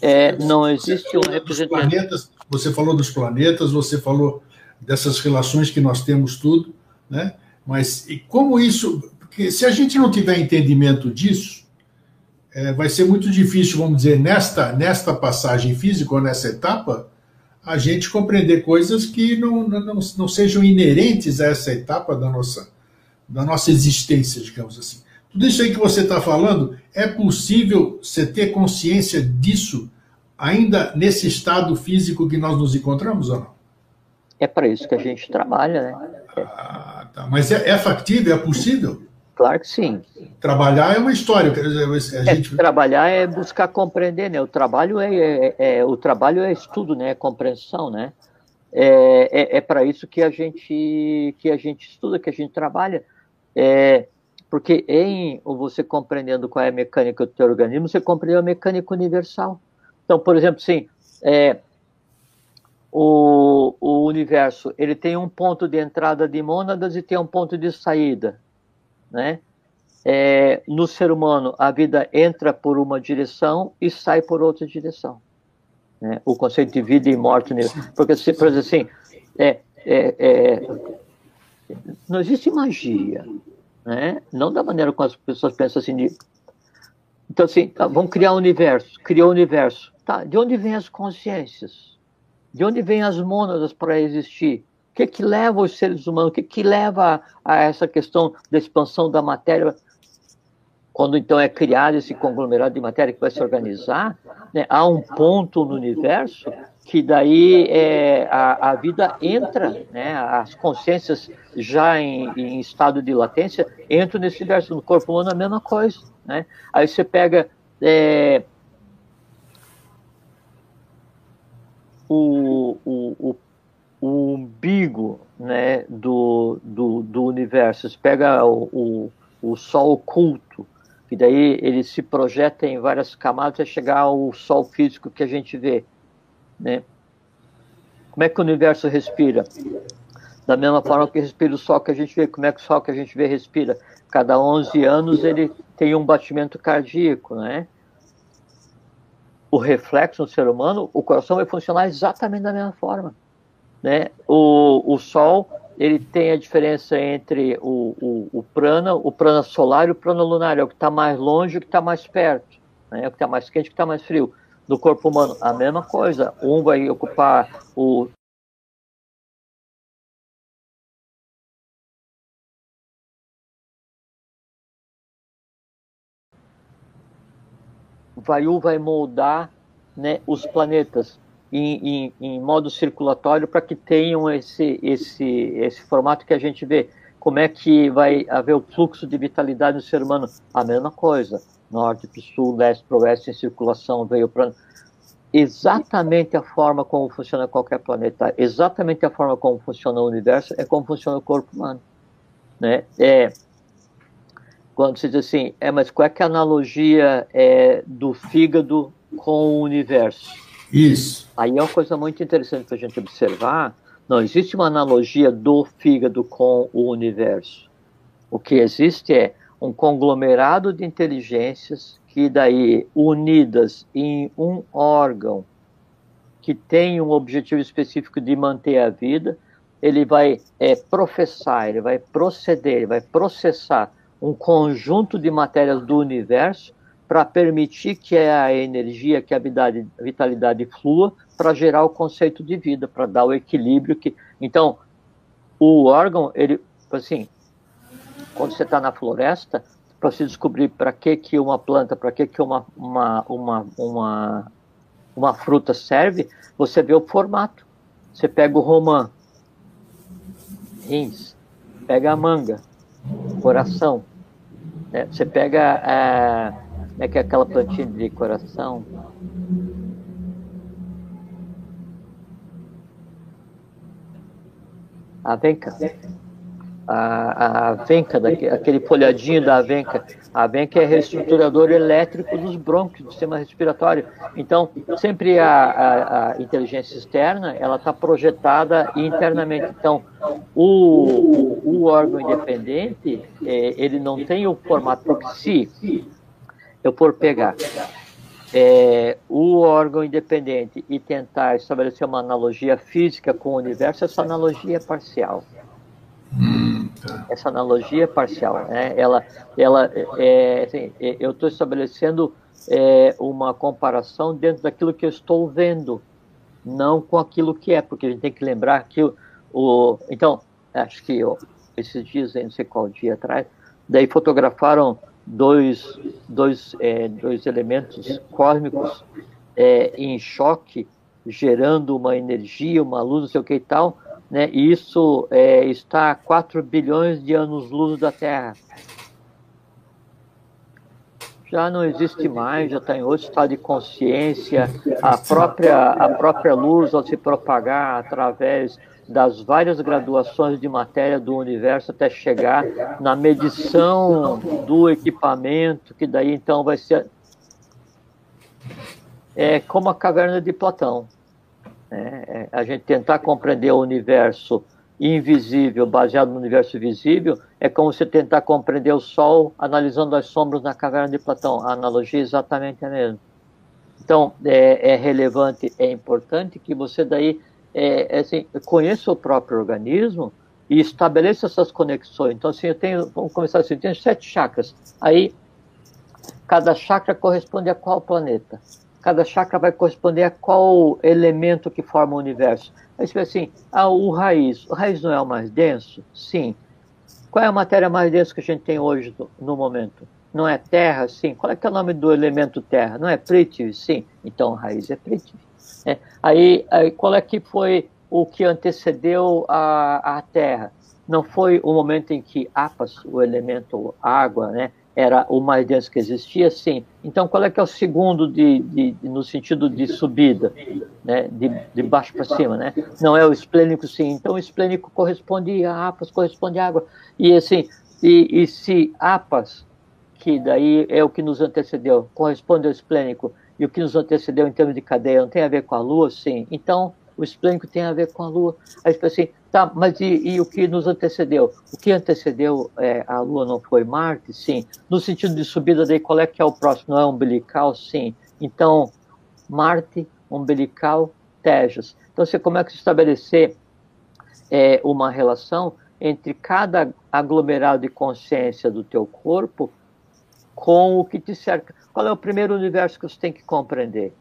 [SPEAKER 2] É, não existe uma representatividade.
[SPEAKER 1] Você falou dos planetas, você falou dessas relações que nós temos tudo, né? Mas e como isso, porque se a gente não tiver entendimento disso, é, vai ser muito difícil, vamos dizer, nesta nesta passagem física ou nessa etapa, a gente compreender coisas que não, não, não sejam inerentes a essa etapa da nossa, da nossa existência, digamos assim. Tudo isso aí que você está falando, é possível você ter consciência disso ainda nesse estado físico que nós nos encontramos ou não?
[SPEAKER 2] É para isso que a gente trabalha, né?
[SPEAKER 1] Ah, tá. Mas é, é factível, é possível?
[SPEAKER 2] Claro que sim.
[SPEAKER 1] Trabalhar é uma história. Dizer,
[SPEAKER 2] a é, gente... Trabalhar é buscar compreender, né? O trabalho é, é, é o trabalho é estudo, né? É compreensão, né? É, é, é para isso que a gente que a gente estuda, que a gente trabalha. É, porque em você compreendendo qual é a mecânica do teu organismo, você compreende a mecânica universal. Então, por exemplo, sim, é, o, o universo ele tem um ponto de entrada de mônadas e tem um ponto de saída né? É, no ser humano, a vida entra por uma direção e sai por outra direção. Né? O conceito de vida e morte, né? porque, por exemplo, assim, é, é, é, não existe magia, né? não da maneira como as pessoas pensam assim. De... Então, assim, tá, vamos criar um universo, criou o um universo. Tá, de onde vêm as consciências? De onde vêm as mônadas para existir? Que, que leva os seres humanos, o que, que leva a essa questão da expansão da matéria quando então é criado esse conglomerado de matéria que vai se organizar, né, há um ponto no universo que daí é, a, a, vida entra, né, as consciências já em, em, estado de latência entram nesse universo. No corpo humano é a mesma coisa. Né? Aí você pega é, o, o, o o umbigo né, do, do, do universo. Você pega o, o, o Sol oculto, que daí ele se projeta em várias camadas até chegar ao Sol físico que a gente vê. Né? Como é que o universo respira? Da mesma forma que respira o Sol que a gente vê. Como é que o Sol que a gente vê respira? Cada 11 anos ele tem um batimento cardíaco, né? O reflexo no ser humano, o coração vai funcionar exatamente da mesma forma, né? O, o Sol ele tem a diferença entre o, o, o prana, o prana solar e o prana lunar, é o que está mais longe e o que está mais perto, né? é o que está mais quente e o que está mais frio. No corpo humano, a mesma coisa, um vai ocupar o Vayu vai moldar né, os planetas em, em, em modo circulatório para que tenham esse, esse, esse formato que a gente vê. Como é que vai haver o fluxo de vitalidade no ser humano? A mesma coisa. Norte para sul, leste para oeste, em circulação, veio para. Exatamente a forma como funciona qualquer planeta, exatamente a forma como funciona o universo, é como funciona o corpo humano. Né? É, quando você diz assim, é, mas qual é, é a analogia é, do fígado com o universo?
[SPEAKER 1] Isso.
[SPEAKER 2] Aí é uma coisa muito interessante para a gente observar. Não existe uma analogia do fígado com o universo. O que existe é um conglomerado de inteligências que daí unidas em um órgão que tem um objetivo específico de manter a vida, ele vai é, professar, ele vai proceder, ele vai processar um conjunto de matérias do universo para permitir que a energia, que a vitalidade flua para gerar o conceito de vida, para dar o equilíbrio que. Então, o órgão, ele, assim, quando você está na floresta, para se descobrir para que que uma planta, para que que uma, uma, uma, uma, uma fruta serve, você vê o formato. Você pega o romã, rins, pega a manga, coração. Né? Você pega a é que aquela plantinha de coração. A venca. A, a avenca, aquele folhadinho da avenca. A avenca é reestruturador elétrico dos brônquios, do sistema respiratório. Então, sempre a, a, a inteligência externa, ela está projetada internamente. Então, o, o, órgão independente, é, ele não tem o formato, se eu for pegar é, o órgão independente e tentar estabelecer uma analogia física com o universo, essa analogia é parcial. Essa analogia é parcial. Né? Ela, ela, é, assim, é, eu estou estabelecendo é, uma comparação dentro daquilo que eu estou vendo, não com aquilo que é, porque a gente tem que lembrar que o, o então, acho que ó, esses dias, não sei qual dia atrás, daí fotografaram dois, dois, é, dois elementos cósmicos é, em choque, gerando uma energia, uma luz, não sei o que e tal, né? E isso é, está a 4 bilhões de anos-luz da Terra. Já não existe mais, já está em outro estado de consciência. A própria, a própria luz, ao se propagar através das várias graduações de matéria do universo até chegar na medição do equipamento, que daí então vai ser é como a caverna de Platão. Né? É, a gente tentar compreender o universo invisível baseado no universo visível é como você tentar compreender o Sol analisando as sombras na caverna de Platão. A analogia é exatamente a mesma. Então, é, é relevante, é importante que você daí é, é, assim, conheça o próprio organismo e estabeleça essas conexões. Então, assim, eu tenho, vamos começar assim, eu tenho sete chakras. Aí, cada chakra corresponde a qual planeta? Cada chakra vai corresponder a qual elemento que forma o universo. Aí você assim, ah, o raiz. O raiz não é o mais denso? Sim. Qual é a matéria mais densa que a gente tem hoje no, no momento? Não é terra? Sim. Qual é, que é o nome do elemento terra? Não é Prithvi? Sim. Então, a raiz é Prithvi. É. Aí, aí, qual é que foi o que antecedeu a, a Terra? Não foi o momento em que Apas, o elemento água, né, era o mais denso que existia? Sim. Então, qual é que é o segundo de, de, de no sentido de subida, né, de, de baixo para cima, né? Não é o esplênico, sim. Então, o esplênico corresponde a Apas, corresponde à água. E assim, e, e se Apas, que daí é o que nos antecedeu, corresponde ao esplênico, e o que nos antecedeu em termos de cadeia não tem a ver com a Lua? Sim. Então, o esplênico tem a ver com a Lua. Aí você assim, tá, mas e, e, o que nos antecedeu? O que antecedeu é, a Lua não foi Marte? Sim. No sentido de subida, daí qual é que é o próximo? Não é umbilical? Sim. Então, Marte, umbilical, Tejas. Então, você começa a estabelecer é, uma relação entre cada aglomerado de consciência do teu corpo com o que te cerca. Qual é o primeiro universo que você tem que compreender?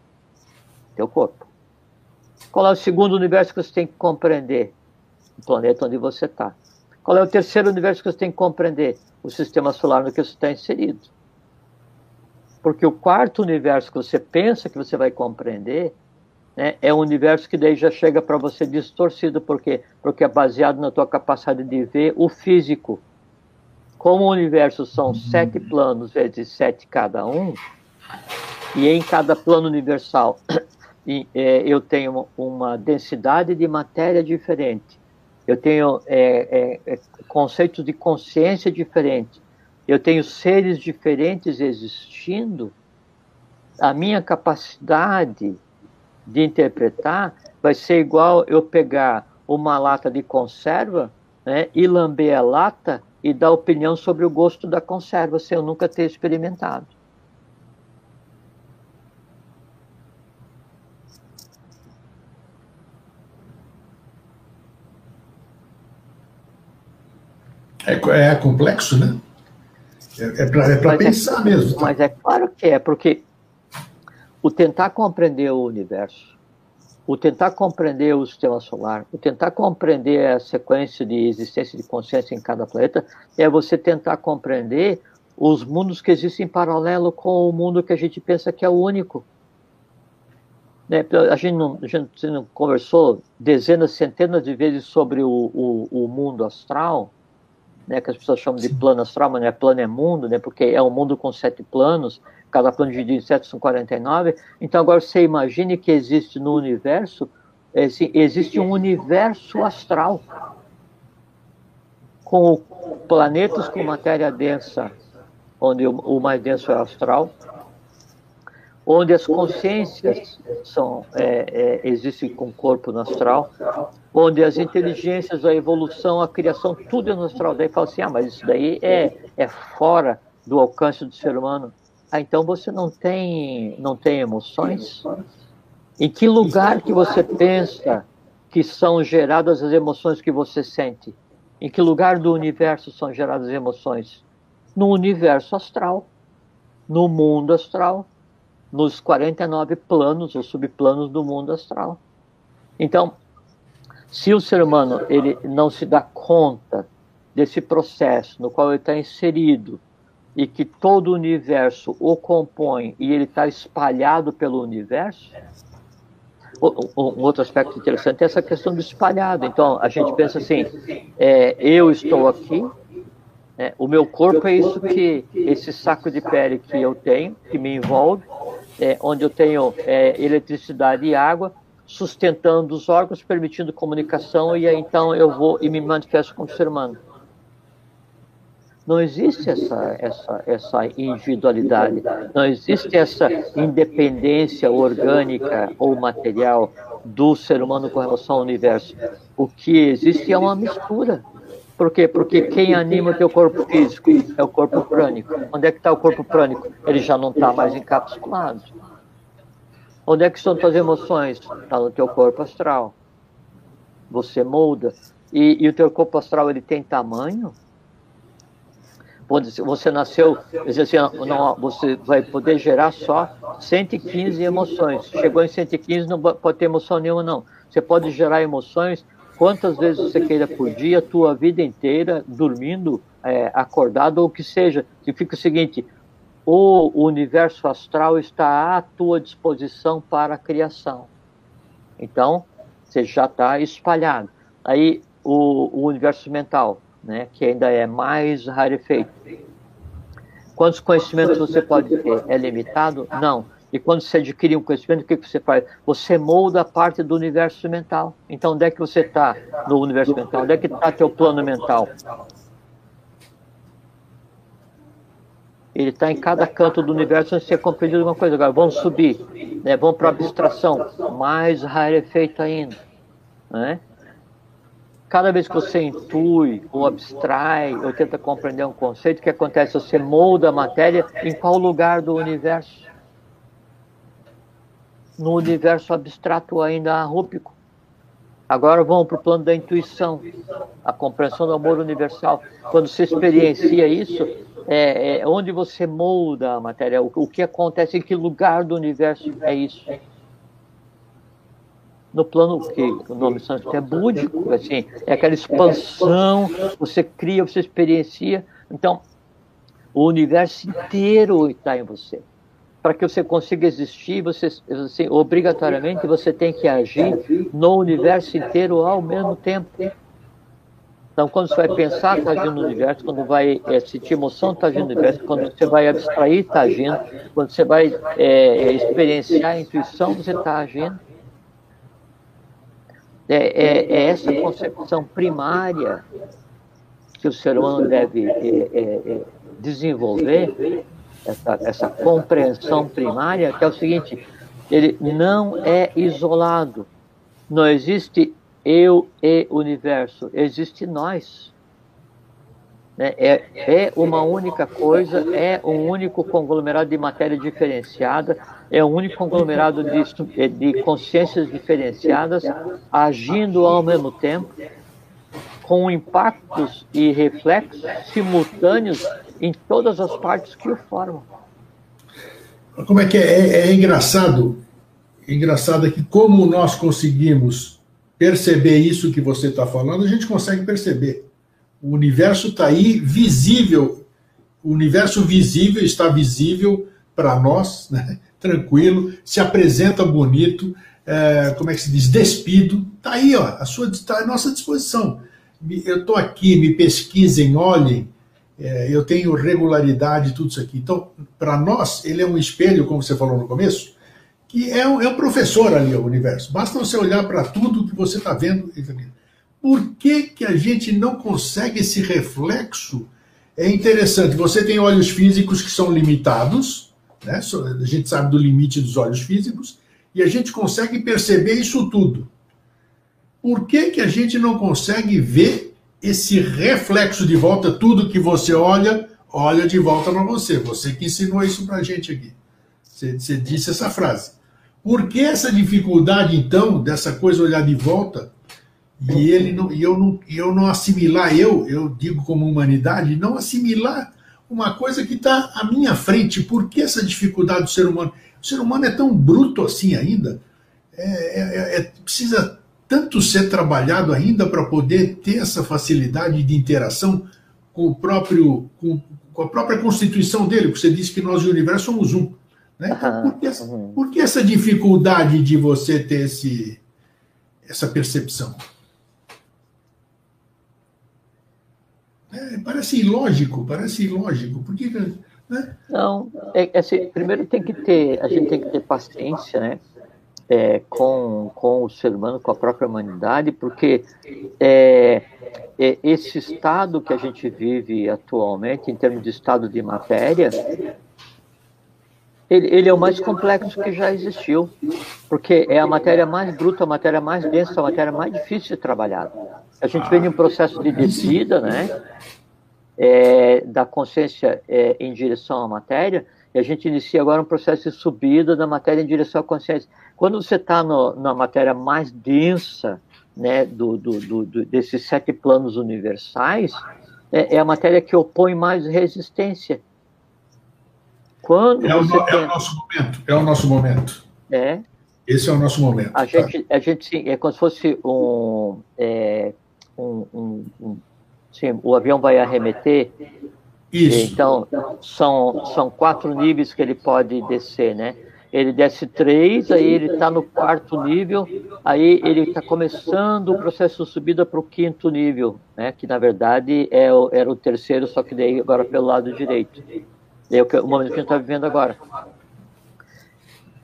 [SPEAKER 2] Teu corpo. Qual é o segundo universo que você tem que compreender? O planeta onde você está. Qual é o terceiro universo que você tem que compreender? O sistema solar no que você está inserido. Porque o quarto universo que você pensa que você vai compreender né, é um universo que daí já chega para você distorcido, porque porque é baseado na tua capacidade de ver o físico. Como o universo são sete planos vezes sete cada um, e em cada plano universal e, é, eu tenho uma densidade de matéria diferente, eu tenho é, é, é, conceitos de consciência diferente, eu tenho seres diferentes existindo, a minha capacidade de interpretar vai ser igual eu pegar uma lata de conserva né, e lamber a lata e dar opinião sobre o gosto da conserva, sem eu nunca ter experimentado.
[SPEAKER 1] É, é complexo, né? É, é para é, é pensar mesmo.
[SPEAKER 2] Tá? Mas é claro que é, porque o tentar compreender o universo, o tentar compreender o sistema solar, o tentar compreender a sequência de existência de consciência em cada planeta, é você tentar compreender os mundos que existem em paralelo com o mundo que a gente pensa que é o único. Né? A, gente não, a gente não conversou dezenas, centenas de vezes sobre o, o, o mundo astral, né, que as pessoas chamam de plano astral, mas não é plano, é mundo, né, porque é um mundo com sete planos, cada plano em sete são 49. Então, agora você imagine que existe no universo, existe um universo astral, com planetas com matéria densa, onde o mais denso é o astral, onde as consciências são, é, é, existem com corpo no astral, onde as inteligências, a evolução, a criação, tudo é no astral. Daí fala assim, ah, mas isso daí é, é fora do alcance do ser humano. Ah, então você não tem, não tem emoções? Em que lugar que você pensa que são geradas as emoções que você sente? Em que lugar do universo são geradas as emoções? No universo astral, no mundo astral, nos 49 planos ou subplanos do mundo astral. Então, se o ser humano ele não se dá conta desse processo no qual ele está inserido e que todo o universo o compõe e ele está espalhado pelo universo, um outro aspecto interessante é essa questão do espalhado. Então, a gente pensa assim: é, eu estou aqui, é, o meu corpo é isso que, esse saco de pele que eu tenho, que me envolve, é, onde eu tenho é, eletricidade e água, sustentando os órgãos, permitindo comunicação, e aí então eu vou e me manifesto como ser humano. Não existe essa, essa, essa individualidade, não existe essa independência orgânica ou material do ser humano com relação ao universo. O que existe é uma mistura. Por quê? Porque quem anima o teu corpo físico é o corpo prânico. Onde é que está o corpo prânico? Ele já não está mais encapsulado. Onde é que estão tuas emoções? Está no teu corpo astral. Você molda. E, e, o teu corpo astral ele tem tamanho? Você nasceu, assim, não, você vai poder gerar só 115 emoções. Chegou em 115, não pode ter emoção nenhuma, não. Você pode gerar emoções quantas vezes você queira por dia, tua vida inteira, dormindo, é, acordado, ou o que seja. Significa o seguinte, o universo astral está à tua disposição para a criação. Então, você já está espalhado. Aí, o, o, universo mental, né, que ainda é mais rarefeito. Quantos conhecimentos você pode ter? É limitado? Não e quando você adquire um conhecimento, o que você faz? Você molda a parte do universo mental. Então, onde é que você está no universo mental? Onde é que está teu plano mental? Ele está em cada canto do universo antes de ser compreendido uma coisa. Agora, vamos subir, né? vamos para a abstração. Mais rarefeito ainda. né? Cada vez que você intui, ou abstrai, ou tenta compreender um conceito, o que acontece? Você molda a matéria em qual lugar do universo? No universo abstrato ainda arrúpico. Agora vamos para o plano da intuição, a compreensão do amor universal. Quando você experiencia isso, é, é onde você molda a matéria, o, o que acontece, em que lugar do universo é isso no plano que o nome sânscrito é búdico, assim, é aquela expansão, você cria, você experiencia. Então, o universo inteiro está em você. Para que você consiga existir, você, assim, obrigatoriamente você tem que agir no universo inteiro ao mesmo tempo. Então, quando você vai pensar, está agindo no universo. Quando vai é, sentir emoção, está agindo no universo. Quando você vai abstrair, está agindo. Quando você vai é, experienciar a intuição, você está agindo. É, é, é, essa concepção primária que o ser humano deve é, é, é, desenvolver, essa, essa compreensão primária, que é o seguinte: ele não é isolado. Não existe eu e universo, existe nós. Né? É, é uma única coisa, é um único conglomerado de matéria diferenciada, é um único conglomerado de, de consciências diferenciadas, agindo ao mesmo tempo, com impactos e reflexos simultâneos em todas as partes que o formam.
[SPEAKER 1] Como é que é? É, é engraçado, é engraçado que como nós conseguimos perceber isso que você está falando, a gente consegue perceber. O universo está aí visível. O universo visível está visível para nós, né? Tranquilo, se apresenta bonito, é, como é que se diz? Despido. Está aí, ó, a sua, tá à nossa disposição. Eu estou aqui, me pesquisem, olhem. É, eu tenho regularidade, tudo isso aqui. Então, para nós, ele é um espelho, como você falou no começo, que é um, é um professor ali, o universo. Basta você olhar para tudo que você está vendo. Por que, que a gente não consegue esse reflexo? É interessante, você tem olhos físicos que são limitados, né? a gente sabe do limite dos olhos físicos, e a gente consegue perceber isso tudo. Por que, que a gente não consegue ver esse reflexo de volta? Tudo que você olha, olha de volta para você. Você que ensinou isso para a gente aqui. Você, você disse essa frase. Por que essa dificuldade, então, dessa coisa olhar de volta? E ele não, e eu não, e eu não assimilar, eu, eu digo como humanidade, não assimilar uma coisa que está à minha frente. Por que essa dificuldade do ser humano? O ser humano é tão bruto assim ainda. É, é, é, precisa tanto ser trabalhado ainda para poder ter essa facilidade de interação com o próprio, com, com, a própria constituição dele. Porque você disse que nós e o universo somos um. Né? Então, por, que essa, por que essa dificuldade de você ter esse, essa percepção? É, parece ilógico, parece ilógico. Por que.
[SPEAKER 2] Né? Não, é, assim, primeiro tem que ter, a gente tem que ter paciência, né? É, com, com o ser humano, com a própria humanidade, porque é, é, esse estado que a gente vive atualmente, em termos de estado de matéria, ele, ele, é o mais complexo que já existiu, porque é a matéria mais bruta, a matéria mais densa, a matéria mais difícil de trabalhar. A gente vem de um processo de descida, né? É, da consciência é, em direção à matéria, e a gente inicia agora um processo de subida da matéria em direção à consciência. Quando você está na matéria mais densa, né, do, do, do, desses sete planos universais, é, é, a matéria que opõe mais resistência.
[SPEAKER 1] Quando é, o, no, é o nosso momento. É o nosso momento.
[SPEAKER 2] É.
[SPEAKER 1] Esse é o nosso momento.
[SPEAKER 2] A tá? gente, a gente sim, é como se fosse um, é, um, um, um sim, o avião vai arremeter.
[SPEAKER 1] Isso.
[SPEAKER 2] Então, são, são quatro níveis que ele pode descer, né? Ele desce três, aí ele está no quarto nível, aí ele está começando o processo de subida para o quinto nível, né? Que na verdade é o, era o terceiro, só que daí agora pelo lado direito. É o, que, o momento que a gente está vivendo agora.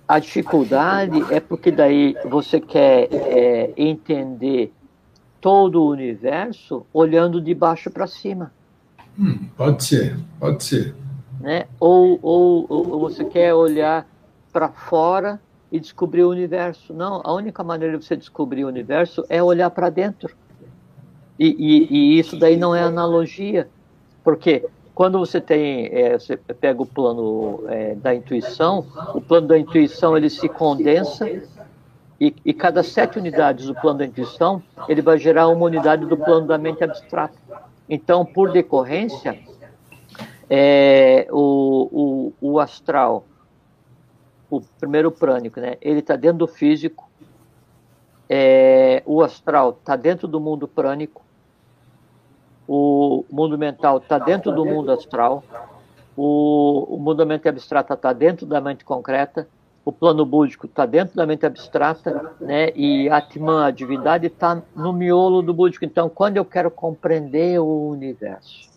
[SPEAKER 2] A dificuldade é porque daí você quer é, entender todo o universo olhando de baixo para cima.
[SPEAKER 1] Hum, pode ser, pode ser.
[SPEAKER 2] Né? Ou, ou, ou você quer olhar para fora e descobrir o universo. Não, a única maneira de você descobrir o universo é olhar para dentro. E, e, e, isso daí não é analogia, porque quando você tem, é, você pega o plano é, da intuição, o plano da intuição ele se condensa e, e, cada sete unidades do plano da intuição ele vai gerar uma unidade do plano da mente abstrata. Então, por decorrência, é, o, o, o astral, o primeiro prânico, né? Ele está dentro do físico. É, o astral está dentro do mundo prânico. O mundo mental está dentro do mundo astral. O, o mundo da mente abstrata está dentro da mente concreta. O plano búdico está dentro da mente abstrata, né? E Atman, a divindade, está no miolo do búdico. Então, quando eu quero compreender o universo,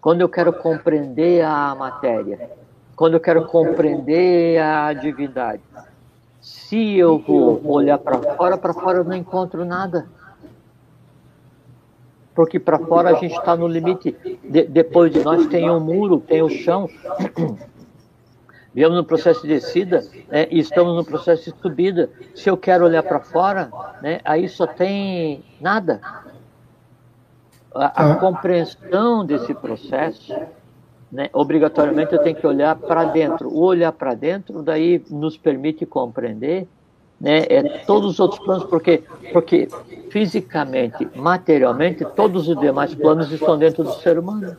[SPEAKER 2] quando eu quero compreender a matéria, quando eu quero compreender a divindade. Se eu vou olhar para fora, para fora eu não encontro nada. Porque para fora a gente está no limite. De, depois de nós tem um muro, tem o chão. Viemos no processo de descida né, e estamos no processo de subida. Se eu quero olhar para fora, né, aí só tem nada. A, a ah. compreensão desse processo né, obrigatoriamente eu tenho que olhar para dentro. O olhar para dentro daí nos permite compreender né, é, todos os outros planos, porque, porque fisicamente, materialmente, todos os demais planos estão dentro do ser humano.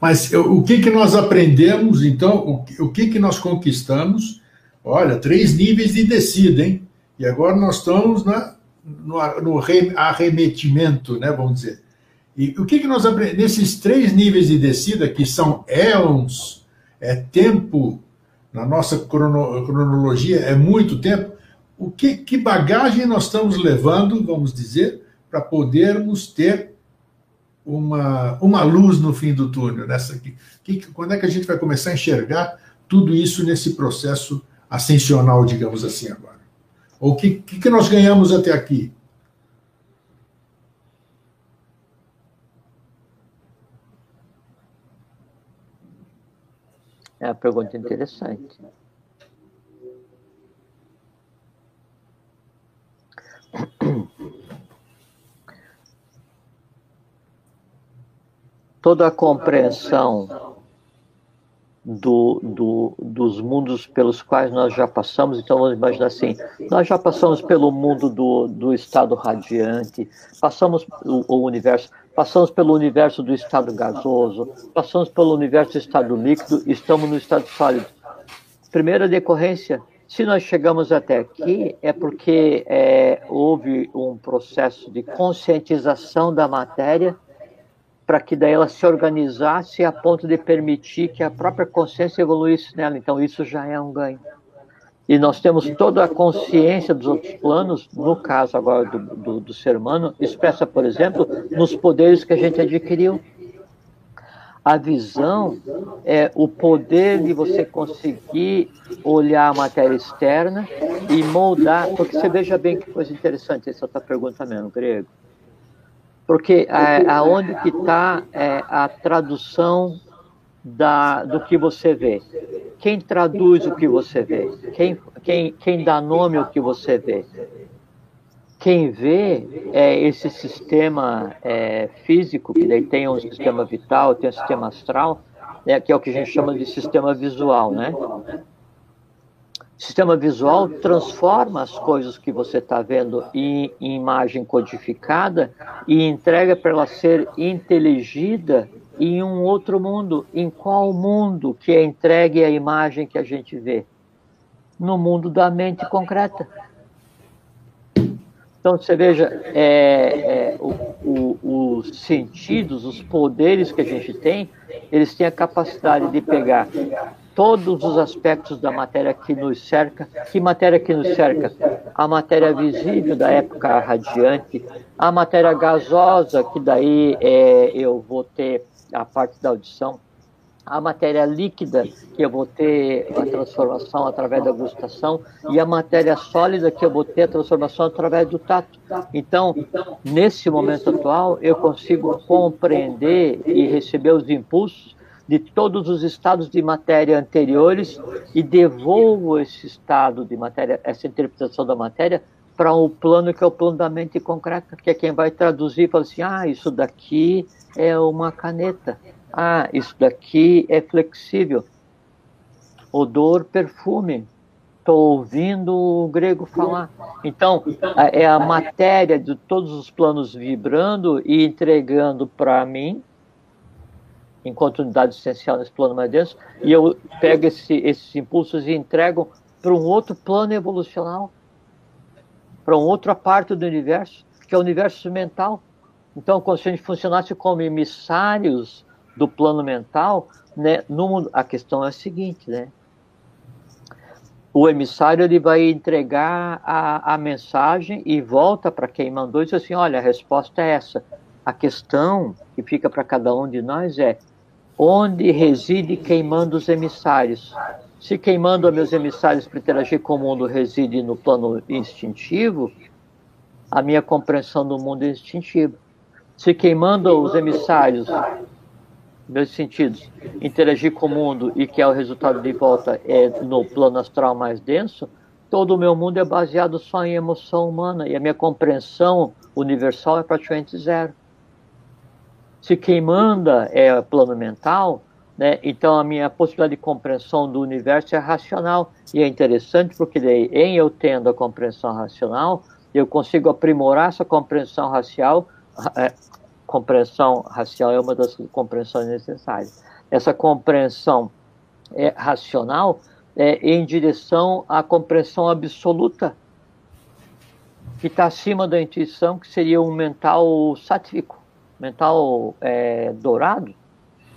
[SPEAKER 1] Mas o que, que nós aprendemos, então, o, que, que nós conquistamos? Olha, três níveis de descida, hein? E agora nós estamos na, no, no arremetimento, né, vamos dizer. E o que, que nós aprendemos? Nesses três níveis de descida, que são éons, é tempo, na nossa crono, cronologia é muito tempo, o que, que bagagem nós estamos levando, vamos dizer, para podermos ter uma, uma luz no fim do túnel? Nessa, que, que, quando é que a gente vai começar a enxergar tudo isso nesse processo ascensional, digamos assim, agora? Ou o que, que, que nós ganhamos até aqui?
[SPEAKER 2] É uma pergunta interessante. Toda a compreensão do, do, dos mundos pelos quais nós já passamos. Então, vamos imaginar assim: nós já passamos pelo mundo do, do estado radiante, passamos o, o universo, passamos pelo universo do estado gasoso, passamos pelo universo do estado líquido, estamos no estado sólido. Primeira decorrência, se nós chegamos até aqui, é porque é, houve um processo de conscientização da matéria para que daí ela se organizasse a ponto de permitir que a própria consciência evoluísse nela. Então, isso já é um ganho. E nós temos toda a consciência dos outros planos, no caso agora do, do, do ser humano, expressa, por exemplo, nos poderes que a gente adquiriu. A visão é o poder de você conseguir olhar a matéria externa e moldar, porque você veja bem que coisa interessante essa tua pergunta mesmo, Grego. Porque é, aonde que está é, a tradução da, do que você vê? Quem traduz o que você vê? Quem, quem, quem dá nome ao que você vê? Quem vê é esse sistema é, físico, que daí tem um sistema vital, tem um sistema astral, né, que é o que a gente chama de sistema visual, né? Sistema visual transforma as coisas que você está vendo em, em imagem codificada e entrega para ela ser inteligida em um outro mundo. Em qual mundo que é entregue a imagem que a gente vê? No mundo da mente concreta. Então, você veja, é, é, o, o, os sentidos, os poderes que a gente tem, eles têm a capacidade de pegar todos os aspectos da matéria que nos cerca. Que matéria que nos cerca? A matéria visível da época radiante, a matéria gasosa, que daí é, eu vou ter a parte da audição, a matéria líquida, que eu vou ter a transformação através da gustação, e a matéria sólida, que eu vou ter a transformação através do tato. Então, nesse momento atual, eu consigo compreender e receber os impulsos de todos os estados de matéria anteriores e devolvo esse estado de matéria, essa interpretação da matéria, para um plano que é o plano da mente concreta, que é quem vai traduzir e falar assim: ah, isso daqui é uma caneta, ah, isso daqui é flexível, odor, perfume. Estou ouvindo o grego falar. Então, é a matéria de todos os planos vibrando e entregando para mim enquanto unidade essencial nesse plano mais denso, e eu pego esse, esses impulsos e entrego para um outro plano evolucional, para uma outra parte do universo, que é o universo mental. Então, como se a gente funcionasse como emissários do plano mental, né, no a questão é a seguinte, né? O emissário ele vai entregar a, a mensagem e volta para quem mandou e diz assim: olha, a resposta é essa. A questão que fica para cada um de nós é onde reside quem manda os emissários. Se quem manda meus emissários para interagir com o mundo reside no plano instintivo, a minha compreensão do mundo é instintiva. Se quem manda os emissários, meus sentidos, interagir com o mundo e que é o resultado de volta é no plano astral mais denso, todo o meu mundo é baseado só em emoção humana e a minha compreensão universal é praticamente zero. Se quem manda é plano mental, né, então a minha possibilidade de compreensão do universo é racional. E é interessante porque daí, em eu tendo a compreensão racional, eu consigo aprimorar essa compreensão racial. Compreensão racial é uma das compreensões necessárias. Essa compreensão é, racional é em direção à compreensão absoluta, que está acima da intuição, que seria um mental satírico mental é, dourado,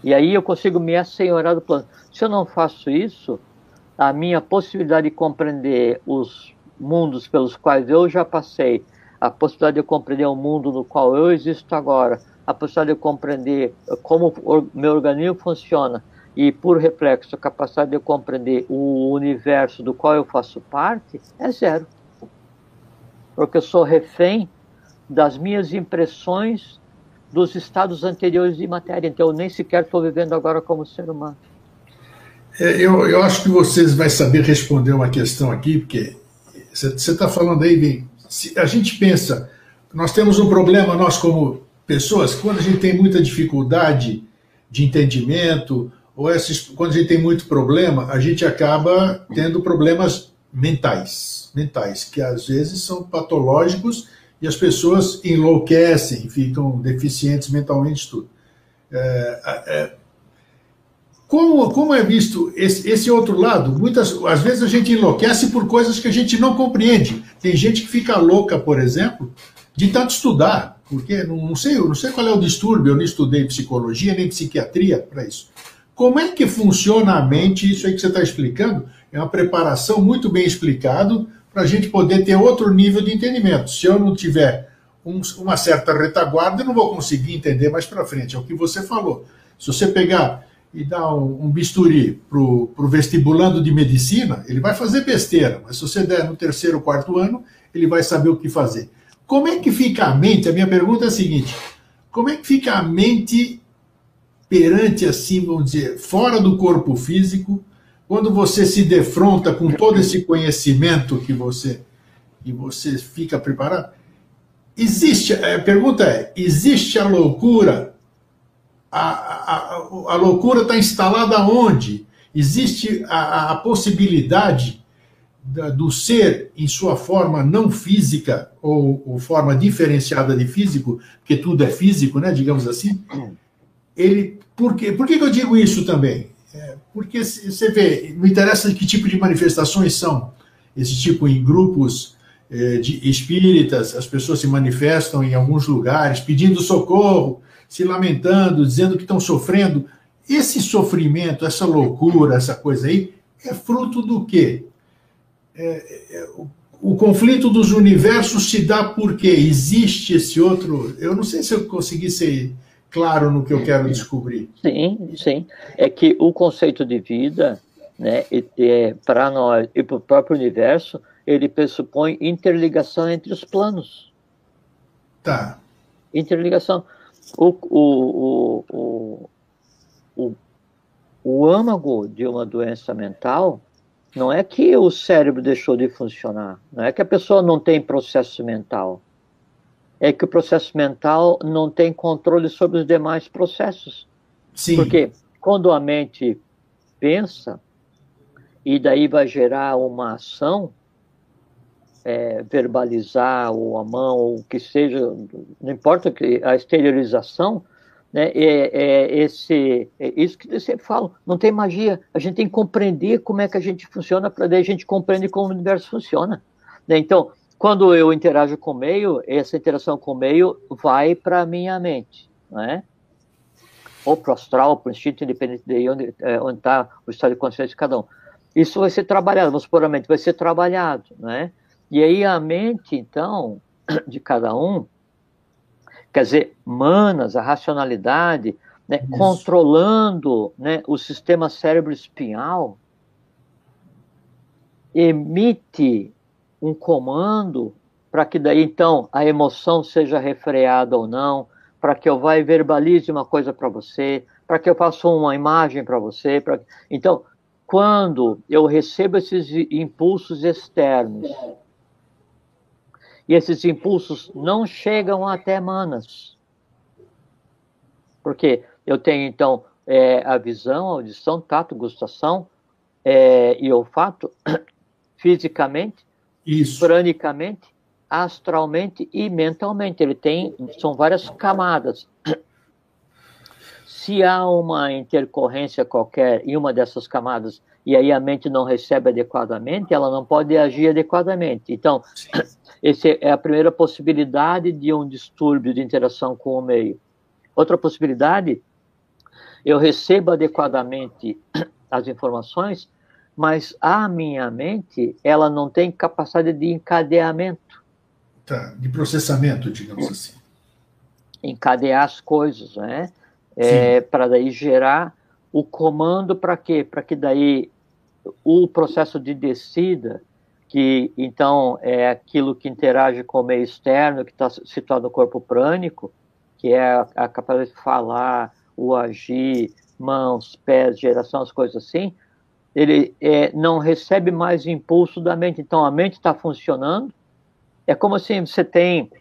[SPEAKER 2] e aí eu consigo me assenhorar do plano. Se eu não faço isso, a minha possibilidade de compreender os mundos pelos quais eu já passei, a possibilidade de compreender o mundo no qual eu existo agora, a possibilidade de compreender como o meu organismo funciona e, por reflexo, a capacidade de compreender o universo do qual eu faço parte é zero. Porque eu sou refém das minhas impressões dos estados anteriores de matéria. Então, eu nem sequer estou vivendo agora como ser humano.
[SPEAKER 1] É, eu, eu acho que vocês vão saber responder uma questão aqui, porque você está falando aí, bem, se a gente pensa, nós temos um problema, nós como pessoas, quando a gente tem muita dificuldade de entendimento, ou esses, quando a gente tem muito problema, a gente acaba tendo problemas mentais, mentais, que às vezes são patológicos e as pessoas enlouquecem, ficam deficientes mentalmente tudo. É, é, como, como é visto esse, esse, outro lado? Muitas, às vezes a gente enlouquece por coisas que a gente não compreende. Tem gente que fica louca, por exemplo, de tanto estudar, porque não, não sei, não sei qual é o distúrbio, eu não estudei psicologia nem psiquiatria para isso. Como é que funciona a mente? Isso aí que você está explicando é uma preparação muito bem explicado para a gente poder ter outro nível de entendimento. Se eu não tiver um, uma certa retaguarda, eu não vou conseguir entender mais para frente. É o que você falou. Se você pegar e dar um, um bisturi para o vestibulando de medicina, ele vai fazer besteira, mas se você der no terceiro, quarto ano, ele vai saber o que fazer. Como é que fica a mente? A minha pergunta é a seguinte: como é que fica a mente perante, assim, vamos dizer, fora do corpo físico, quando você se defronta com todo esse conhecimento que você e você fica preparado, existe, a pergunta é, existe a loucura? A, a, a loucura está instalada onde? Existe a, a possibilidade da, do ser em sua forma não física ou, ou, forma diferenciada de físico, porque tudo é físico, né, digamos assim. Ele, por, quê? por que eu digo isso também? É, porque você vê, não interessa que tipo de manifestações são. Esse tipo em grupos é, de espíritas, as pessoas se manifestam em alguns lugares pedindo socorro, se lamentando, dizendo que estão sofrendo. Esse sofrimento, essa loucura, essa coisa aí, é fruto do quê? É, é, o, o conflito dos universos se dá porque existe esse outro. Eu não sei se eu consegui ser claro no que eu quero descobrir.
[SPEAKER 2] Sim, sim. É que o conceito de vida, né, é, para nós e para o próprio universo, ele pressupõe interligação entre os planos.
[SPEAKER 1] Tá.
[SPEAKER 2] Interligação. O, o, o, o, o âmago de uma doença mental não é que o cérebro deixou de funcionar, não é que a pessoa não tem processo mental, é que o processo mental não tem controle sobre os demais processos. Sim. Porque quando a mente pensa, e daí vai gerar uma ação, é, verbalizar ou a mão, ou o que seja, não importa que a exteriorização, né, é, é, esse, é isso que eu sempre falo, não tem magia, a gente tem que compreender como é que a gente funciona, para daí a gente compreende como o universo funciona. Né? Então, quando eu interajo com o meio, essa interação com o meio vai para a minha mente, né? ou para o astral, para o instinto independente de onde está é, o estado de consciência de cada um. Isso vai ser trabalhado, vamos supor a mente, vai ser trabalhado, né? E aí a mente, então, de cada um, quer dizer, manas, a racionalidade, né, controlando né, o sistema cérebro-espinhal, emite um comando para que daí então a emoção seja refreada ou não, para que eu vá e verbalize uma coisa para você, para que eu faça uma imagem para você. Pra... Então, quando eu recebo esses impulsos externos e esses impulsos não chegam até manas. Porque eu tenho, então, é, a visão, a audição, tato, gustação é, e olfato, fisicamente, Isso. pranicamente, astralmente e mentalmente. Ele tem, são várias camadas. Se há uma intercorrência qualquer em uma dessas camadas e aí a mente não recebe adequadamente, ela não pode agir adequadamente. Então, essa é a primeira possibilidade de um distúrbio de interação com o meio. Outra possibilidade, eu recebo adequadamente as informações, mas a minha mente, ela não tem capacidade de encadeamento.
[SPEAKER 1] Tá, de processamento, digamos assim.
[SPEAKER 2] Encadear as coisas, né? É, para daí gerar o comando para quê? Para que daí o processo de descida que então é aquilo que interage com o meio externo, que está situado no corpo prânico, que é a, capacidade de falar, o agir, mãos, pés, geração, as coisas assim, ele é, não recebe mais impulso da mente. Então a mente está funcionando. É como assim, você tem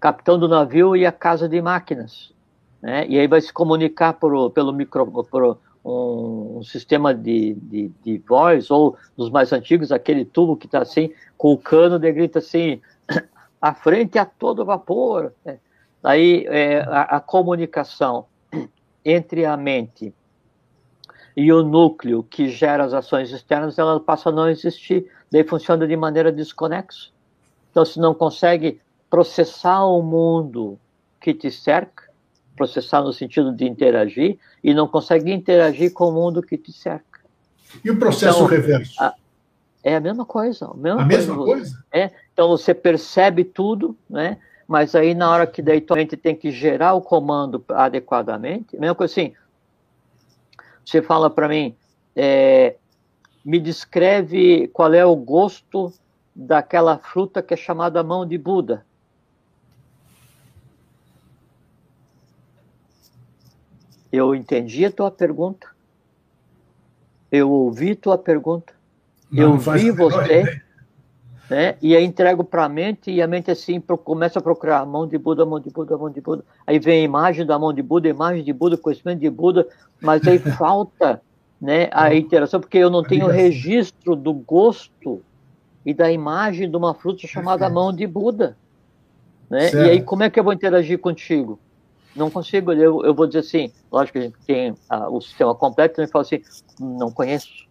[SPEAKER 2] capitão do navio e a casa de máquinas, né? E aí vai se comunicar por, pelo micro, por, um, um sistema de, de, de, voz, ou dos mais antigos, aquele tubo que está assim, com o cano, de grita assim, à frente a todo vapor. Né? Aí é, a, a comunicação entre a mente e o núcleo que gera as ações externas, ela passa a não existir, daí funciona de maneira desconexa. Então, se não consegue processar o mundo que te cerca, processar no sentido de interagir e não consegue interagir com o mundo que te cerca.
[SPEAKER 1] E o processo então, reverso?
[SPEAKER 2] A, é a mesma coisa. A mesma,
[SPEAKER 1] a coisa, mesma coisa?
[SPEAKER 2] É, então você percebe tudo, né? Mas aí na hora que daí tua mente tem que gerar o comando adequadamente, mesma coisa assim, você fala para mim, é, me descreve qual é o gosto daquela fruta que é chamada mão de Buda. Eu entendi a tua pergunta. Eu ouvi tua pergunta. Não, eu vi você. Né? E aí entrego para a mente e a mente assim começa a procurar mão de Buda, mão de Buda, mão de Buda. Aí vem a imagem da mão de Buda, imagem de Buda, conhecimento de Buda, mas aí falta né, a interação, porque eu não tenho registro do gosto e da imagem de uma fruta chamada mão de Buda. Né? E aí como é que eu vou interagir contigo? Não consigo, eu, eu vou dizer assim, lógico que a gente tem a, o sistema completo, e fala assim, não conheço.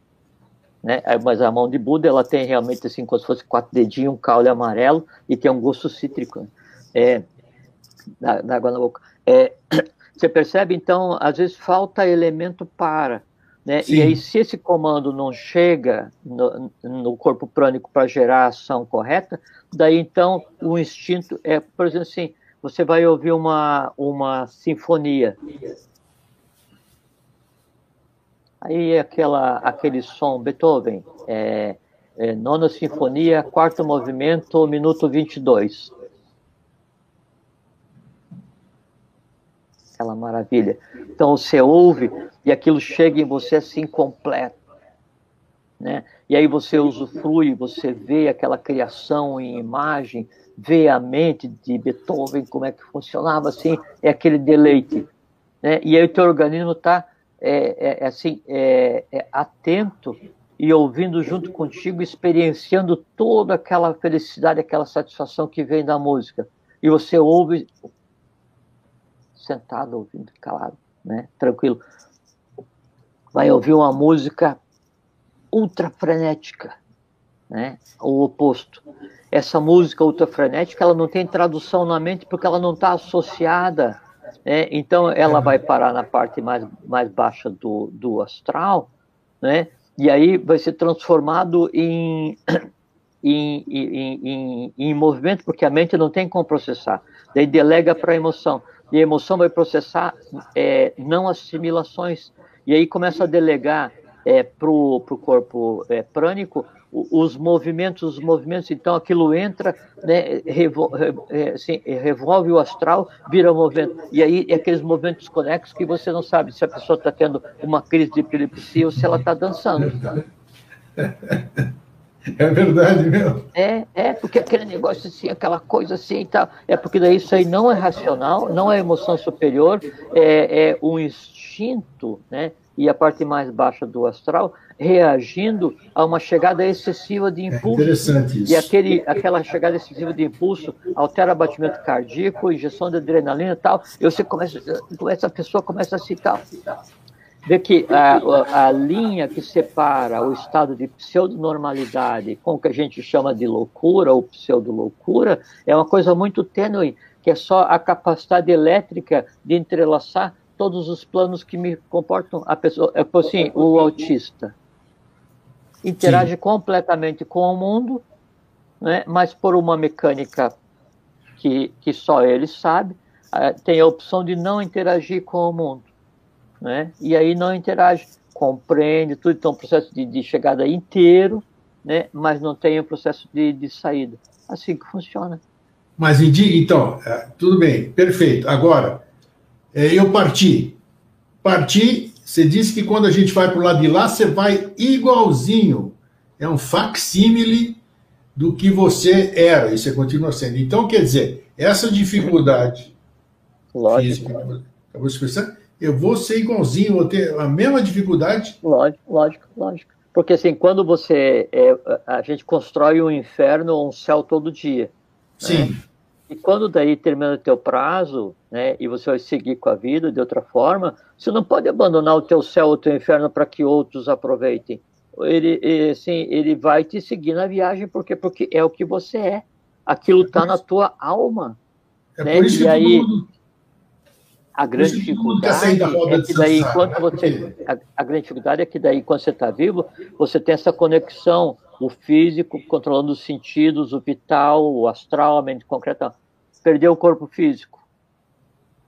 [SPEAKER 2] Né? Mas a mão de Buda, ela tem realmente assim, como se fosse quatro dedinhos, um caule amarelo e tem um gosto cítrico. Né? É, da, da água na boca. É, você percebe, então, às vezes falta elemento para. Né? E aí, se esse comando não chega no, no corpo prânico para gerar a ação correta, daí então o instinto é, por exemplo, assim, você vai ouvir uma, uma sinfonia. Aí aquela, aquele som, Beethoven, é, é, nona sinfonia, quarto movimento, minuto 22. aquela maravilha. Então você ouve e aquilo chega em você assim completo, né? E aí você usufrui, você vê aquela criação em imagem, vê a mente de Beethoven como é que funcionava assim, é aquele deleite, né? E aí o teu organismo está é, é, é, assim é, é atento e ouvindo junto contigo, experienciando toda aquela felicidade, aquela satisfação que vem da música. E você ouve sentado, ouvindo, calado, né? tranquilo. Vai ouvir uma música ultra frenética, né? o oposto. Essa música ultra frenética, ela não tem tradução na mente porque ela não está associada. Né? Então, ela vai parar na parte mais, mais baixa do, do astral, né? e aí vai ser transformado em, em, em, em, em movimento, porque a mente não tem como processar. Daí delega para a emoção. E a emoção vai processar é, não assimilações. E aí começa a delegar é, para o corpo é, prânico os movimentos, os movimentos, então aquilo entra, né, revol, é, assim, revolve o astral, vira movimento. E aí é aqueles movimentos conexos que você não sabe se a pessoa está tendo uma crise de epilepsia ou se ela está dançando.
[SPEAKER 1] É verdade mesmo.
[SPEAKER 2] É, é, porque aquele negócio assim, aquela coisa assim e tal. É porque daí isso aí não é racional, não é emoção superior, é, é um instinto, né? E a parte mais baixa do astral reagindo a uma chegada excessiva de é impulso. É
[SPEAKER 1] interessante isso.
[SPEAKER 2] E aquele, aquela chegada excessiva de impulso altera o batimento cardíaco, injeção de adrenalina e tal. E você começa, essa pessoa começa a citar vê que a, a, linha que separa o estado de pseudonormalidade com o que a gente chama de loucura ou pseudo-loucura é uma coisa muito tênue, que é só a capacidade elétrica de entrelaçar todos os planos que me comportam a pessoa, é assim, o autista interage Sim. completamente com o mundo, né, mas por uma mecânica que, que só ele sabe, tem a opção de não interagir com o mundo né? E aí não interage, compreende tudo, então um processo de, de chegada inteiro, né? Mas não tem o processo de, de saída. Assim que funciona.
[SPEAKER 1] Mas então, é, tudo bem, perfeito. Agora, é, eu parti. Parti, você disse que quando a gente vai para o lado de lá, você vai igualzinho. É um facsímile do que você era, e você continua sendo. Então, quer dizer, essa dificuldade
[SPEAKER 2] Lógico. física,
[SPEAKER 1] acabou de expressar, eu vou ser igualzinho, vou ter a mesma dificuldade?
[SPEAKER 2] Lógico, lógico, lógico. Porque assim, quando você. É, a gente constrói um inferno ou um céu todo dia. Né?
[SPEAKER 1] Sim. Né?
[SPEAKER 2] E quando daí termina o teu prazo, né, e você vai seguir com a vida de outra forma, você não pode abandonar o teu céu ou o teu inferno para que outros aproveitem. Ele, assim, ele vai te seguir na viagem porque porque é o que você é. Aquilo está na tua alma.
[SPEAKER 1] É né? por isso e que aí, mundo
[SPEAKER 2] a grande dificuldade é que daí, enquanto você. A, a, grande dificuldade é que daí, quando você está vivo, você tem essa conexão, o físico controlando os sentidos, o vital, o astral, a mente concreta. Perdeu o corpo físico.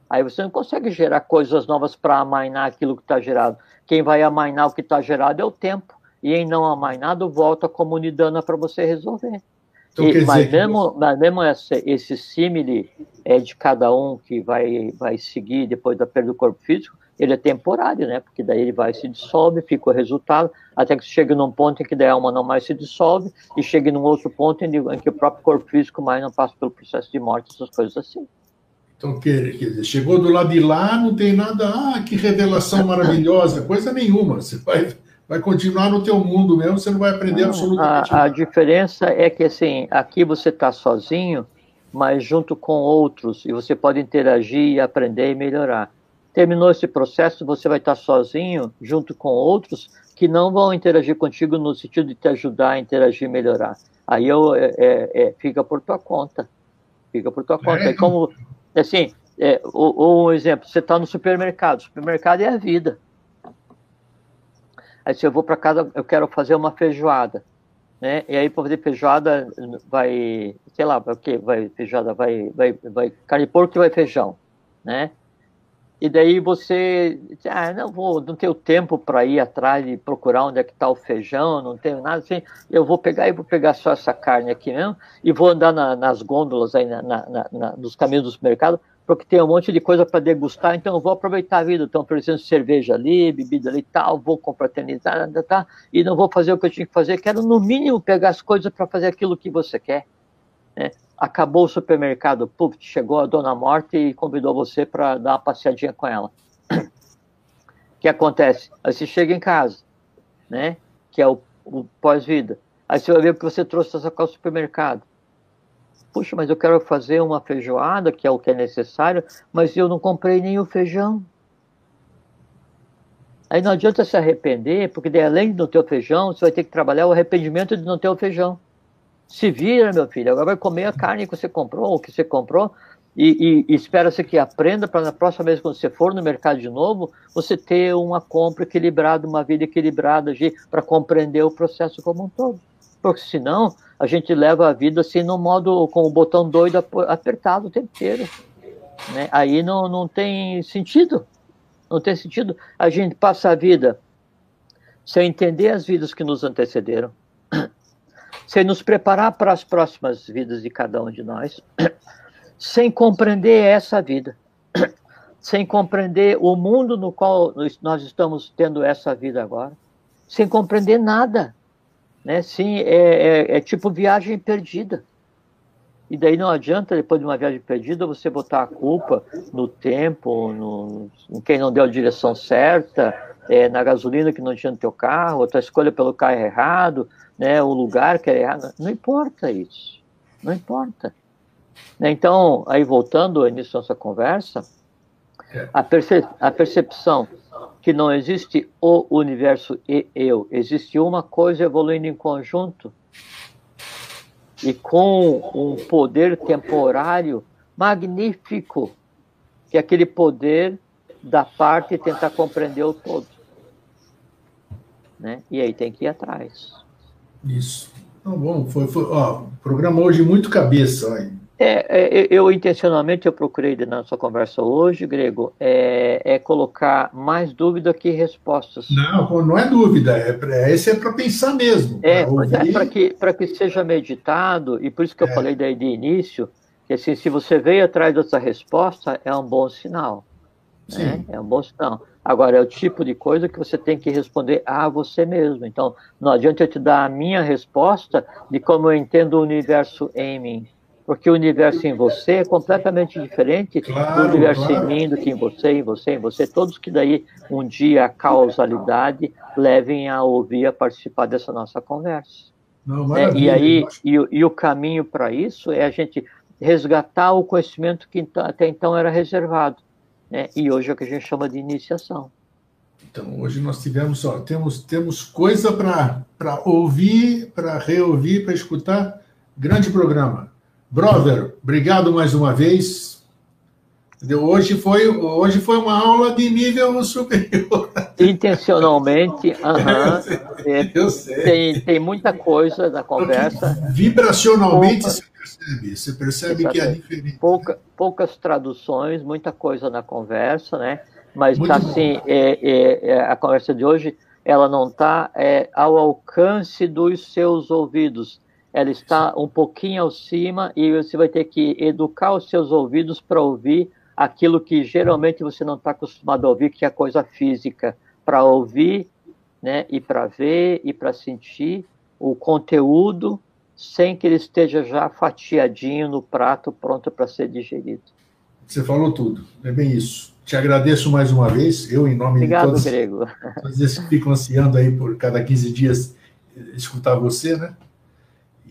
[SPEAKER 2] Aí você não consegue gerar coisas novas para amainar aquilo que está gerado. Quem vai amainar o que está gerado é o tempo. E em não amainado, volta a comunidana para você resolver. Então, e, mas, mesmo, mas mesmo esse, esse símile é de cada um que vai, vai seguir depois da perda do corpo físico, ele é temporário, né? Porque daí ele vai se dissolve, fica o resultado, até que chega num ponto em que a alma não mais se dissolve e chega num outro ponto em, em que o próprio corpo físico mais não passa pelo processo de morte, essas coisas assim.
[SPEAKER 1] Então, quer, quer dizer, chegou do lado de lá, não tem nada, ah, que revelação maravilhosa, coisa nenhuma. Você vai vai continuar no teu mundo mesmo, você não vai aprender não, absolutamente
[SPEAKER 2] a, nada. A diferença é que, assim, aqui você está sozinho, mas junto com outros, e você pode interagir e aprender e melhorar. Terminou esse processo, você vai estar tá sozinho, junto com outros, que não vão interagir contigo no sentido de te ajudar a interagir e melhorar. Aí eu, é, é, é fica por tua conta. Fica por tua conta. É, como, assim, é, um exemplo, você está no supermercado, supermercado é a vida. Aí se eu vou para casa, eu quero fazer uma feijoada, né? E aí para fazer feijoada vai, sei lá, o que vai feijoada vai, vai, vai carne de porco e vai feijão, né? E daí você, ah, não vou, não tenho tempo para ir atrás e procurar onde é que está o feijão, não tenho nada assim. Eu vou pegar e vou pegar só essa carne aqui mesmo e vou andar na, nas gôndolas aí na, na, na, nos caminhos do supermercado porque tem um monte de coisa para degustar, então eu vou aproveitar a vida. Estão oferecendo cerveja ali, bebida ali e tal, vou confraternizar, tá, tá, e não vou fazer o que eu tinha que fazer. Quero, no mínimo, pegar as coisas para fazer aquilo que você quer. Né? Acabou o supermercado, puf, chegou a dona Morte e convidou você para dar uma passeadinha com ela. O que acontece? Aí você chega em casa, né? que é o, o pós-vida. Aí você vai ver o que você trouxe sacola do supermercado. Puxa, mas eu quero fazer uma feijoada, que é o que é necessário, mas eu não comprei nem o feijão. Aí não adianta se arrepender, porque daí, além de não ter o feijão, você vai ter que trabalhar o arrependimento de não ter o feijão. Se vira, meu filho, agora vai comer a carne que você comprou, ou que você comprou, e, e, e espera-se que aprenda para na próxima vez, quando você for no mercado de novo, você ter uma compra equilibrada, uma vida equilibrada, para compreender o processo como um todo. Porque senão a gente leva a vida assim no modo com o botão doido apertado o tempo inteiro. Né? Aí não, não tem sentido. Não tem sentido. A gente passa a vida sem entender as vidas que nos antecederam, sem nos preparar para as próximas vidas de cada um de nós, sem compreender essa vida, sem compreender o mundo no qual nós estamos tendo essa vida agora, sem compreender nada. Né? Sim, é, é, é tipo viagem perdida. E daí não adianta, depois de uma viagem perdida, você botar a culpa no tempo, no, em quem não deu a direção certa, é, na gasolina que não tinha no teu carro, outra escolha pelo carro errado, né, o lugar que é errado. Não importa isso. Não importa. Né, então, aí voltando ao início da nossa conversa, é. a, perce a percepção que não existe o universo e eu, existe uma coisa evoluindo em conjunto e com um poder temporário magnífico, que é aquele poder da parte tentar compreender o todo. Né? E aí tem que ir atrás.
[SPEAKER 1] Isso. Então, bom, foi, foi ó, programa hoje muito cabeça. Ó.
[SPEAKER 2] É, é, eu intencionalmente eu procurei na nossa conversa hoje, Grego, é, é colocar mais dúvida que respostas.
[SPEAKER 1] Não, não é dúvida, é, esse é para pensar mesmo.
[SPEAKER 2] É, é para que, que seja meditado, e por isso que eu é. falei daí de início, que assim, se você veio atrás dessa resposta, é um bom sinal. Né? É um bom sinal. Agora, é o tipo de coisa que você tem que responder a você mesmo. Então, não adianta eu te dar a minha resposta de como eu entendo o universo em mim porque o universo em você é completamente diferente claro, do universo claro. em mim, do que em você, em você, em você. Todos que daí um dia a causalidade levem a ouvir, a participar dessa nossa conversa. Não, é, e aí, e, e o caminho para isso é a gente resgatar o conhecimento que então, até então era reservado. Né? E hoje é o que a gente chama de iniciação.
[SPEAKER 1] Então, hoje nós tivemos, ó, temos, temos coisa para ouvir, para reouvir, para escutar. Grande programa. Brother, obrigado mais uma vez. Hoje foi, hoje foi uma aula de nível superior.
[SPEAKER 2] Intencionalmente, é, eu sei. Tem, tem muita coisa na conversa.
[SPEAKER 1] Vibracionalmente Pouca, você percebe, você percebe que é diferente.
[SPEAKER 2] Pouca, poucas traduções, muita coisa na conversa, né? Mas tá assim, é, é, é, a conversa de hoje, ela não está é, ao alcance dos seus ouvidos ela está um pouquinho acima e você vai ter que educar os seus ouvidos para ouvir aquilo que geralmente você não está acostumado a ouvir, que é a coisa física, para ouvir, né, e para ver e para sentir o conteúdo sem que ele esteja já fatiadinho no prato, pronto para ser digerido.
[SPEAKER 1] Você falou tudo, é bem isso. Te agradeço mais uma vez, eu em nome
[SPEAKER 2] Obrigado,
[SPEAKER 1] de todos,
[SPEAKER 2] Grego.
[SPEAKER 1] todos esses que ficam ansiando aí por cada 15 dias escutar você, né?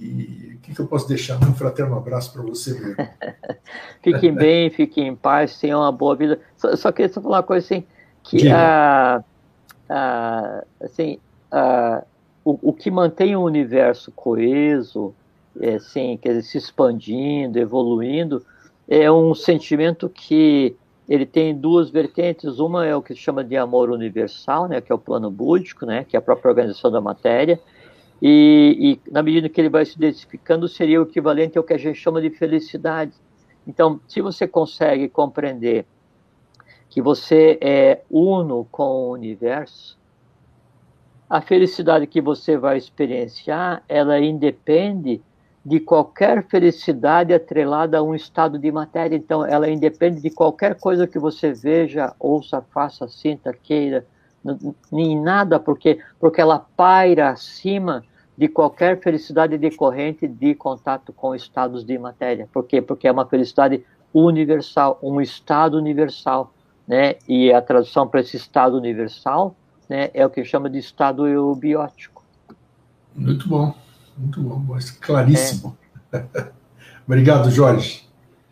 [SPEAKER 1] E o que, que, eu posso deixar? Um fraterno abraço para você mesmo.
[SPEAKER 2] fiquem bem, fiquem em paz, tenham uma boa vida. Só, só queria só falar uma coisa assim, que a, a, assim, a, o, o que mantém o universo coeso, é, assim, quer dizer, se expandindo, evoluindo, é um sentimento que ele tem duas vertentes. Uma é o que se chama de amor universal, né, que é o plano búdico, né, que é a própria organização da matéria, e, e, na medida que ele vai se identificando, seria o equivalente ao que a gente chama de felicidade. Então, se você consegue compreender que você é uno com o universo, a felicidade que você vai experienciar, ela independe de qualquer felicidade atrelada a um estado de matéria. Então, ela independe de qualquer coisa que você veja, ouça, faça, sinta, queira, em nada, porque, porque ela paira acima de qualquer felicidade decorrente de contato com estados de matéria. Por quê? Porque é uma felicidade universal, um estado universal, né? E a tradução para esse estado universal, né, é o que chama de estado eubiótico.
[SPEAKER 1] Muito bom. Muito bom, claríssimo. É. Obrigado, Jorge.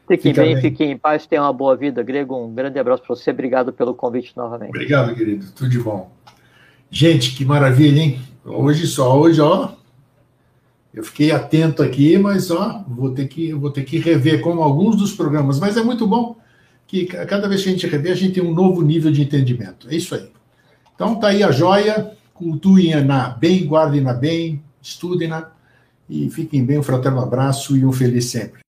[SPEAKER 2] Fiquem bem, bem, fiquem em paz, tenham uma boa vida, Grego. Um grande abraço para você, obrigado pelo convite novamente.
[SPEAKER 1] Obrigado, querido, tudo de bom. Gente, que maravilha, hein? Hoje só, hoje, ó. Eu fiquei atento aqui, mas ó, vou ter que, vou ter que rever como alguns dos programas, mas é muito bom que cada vez que a gente rever, a gente tem um novo nível de entendimento. É isso aí. Então tá aí a joia, cultuem na bem, guardem na bem, estudem na e fiquem bem, um fraterno abraço e um feliz sempre.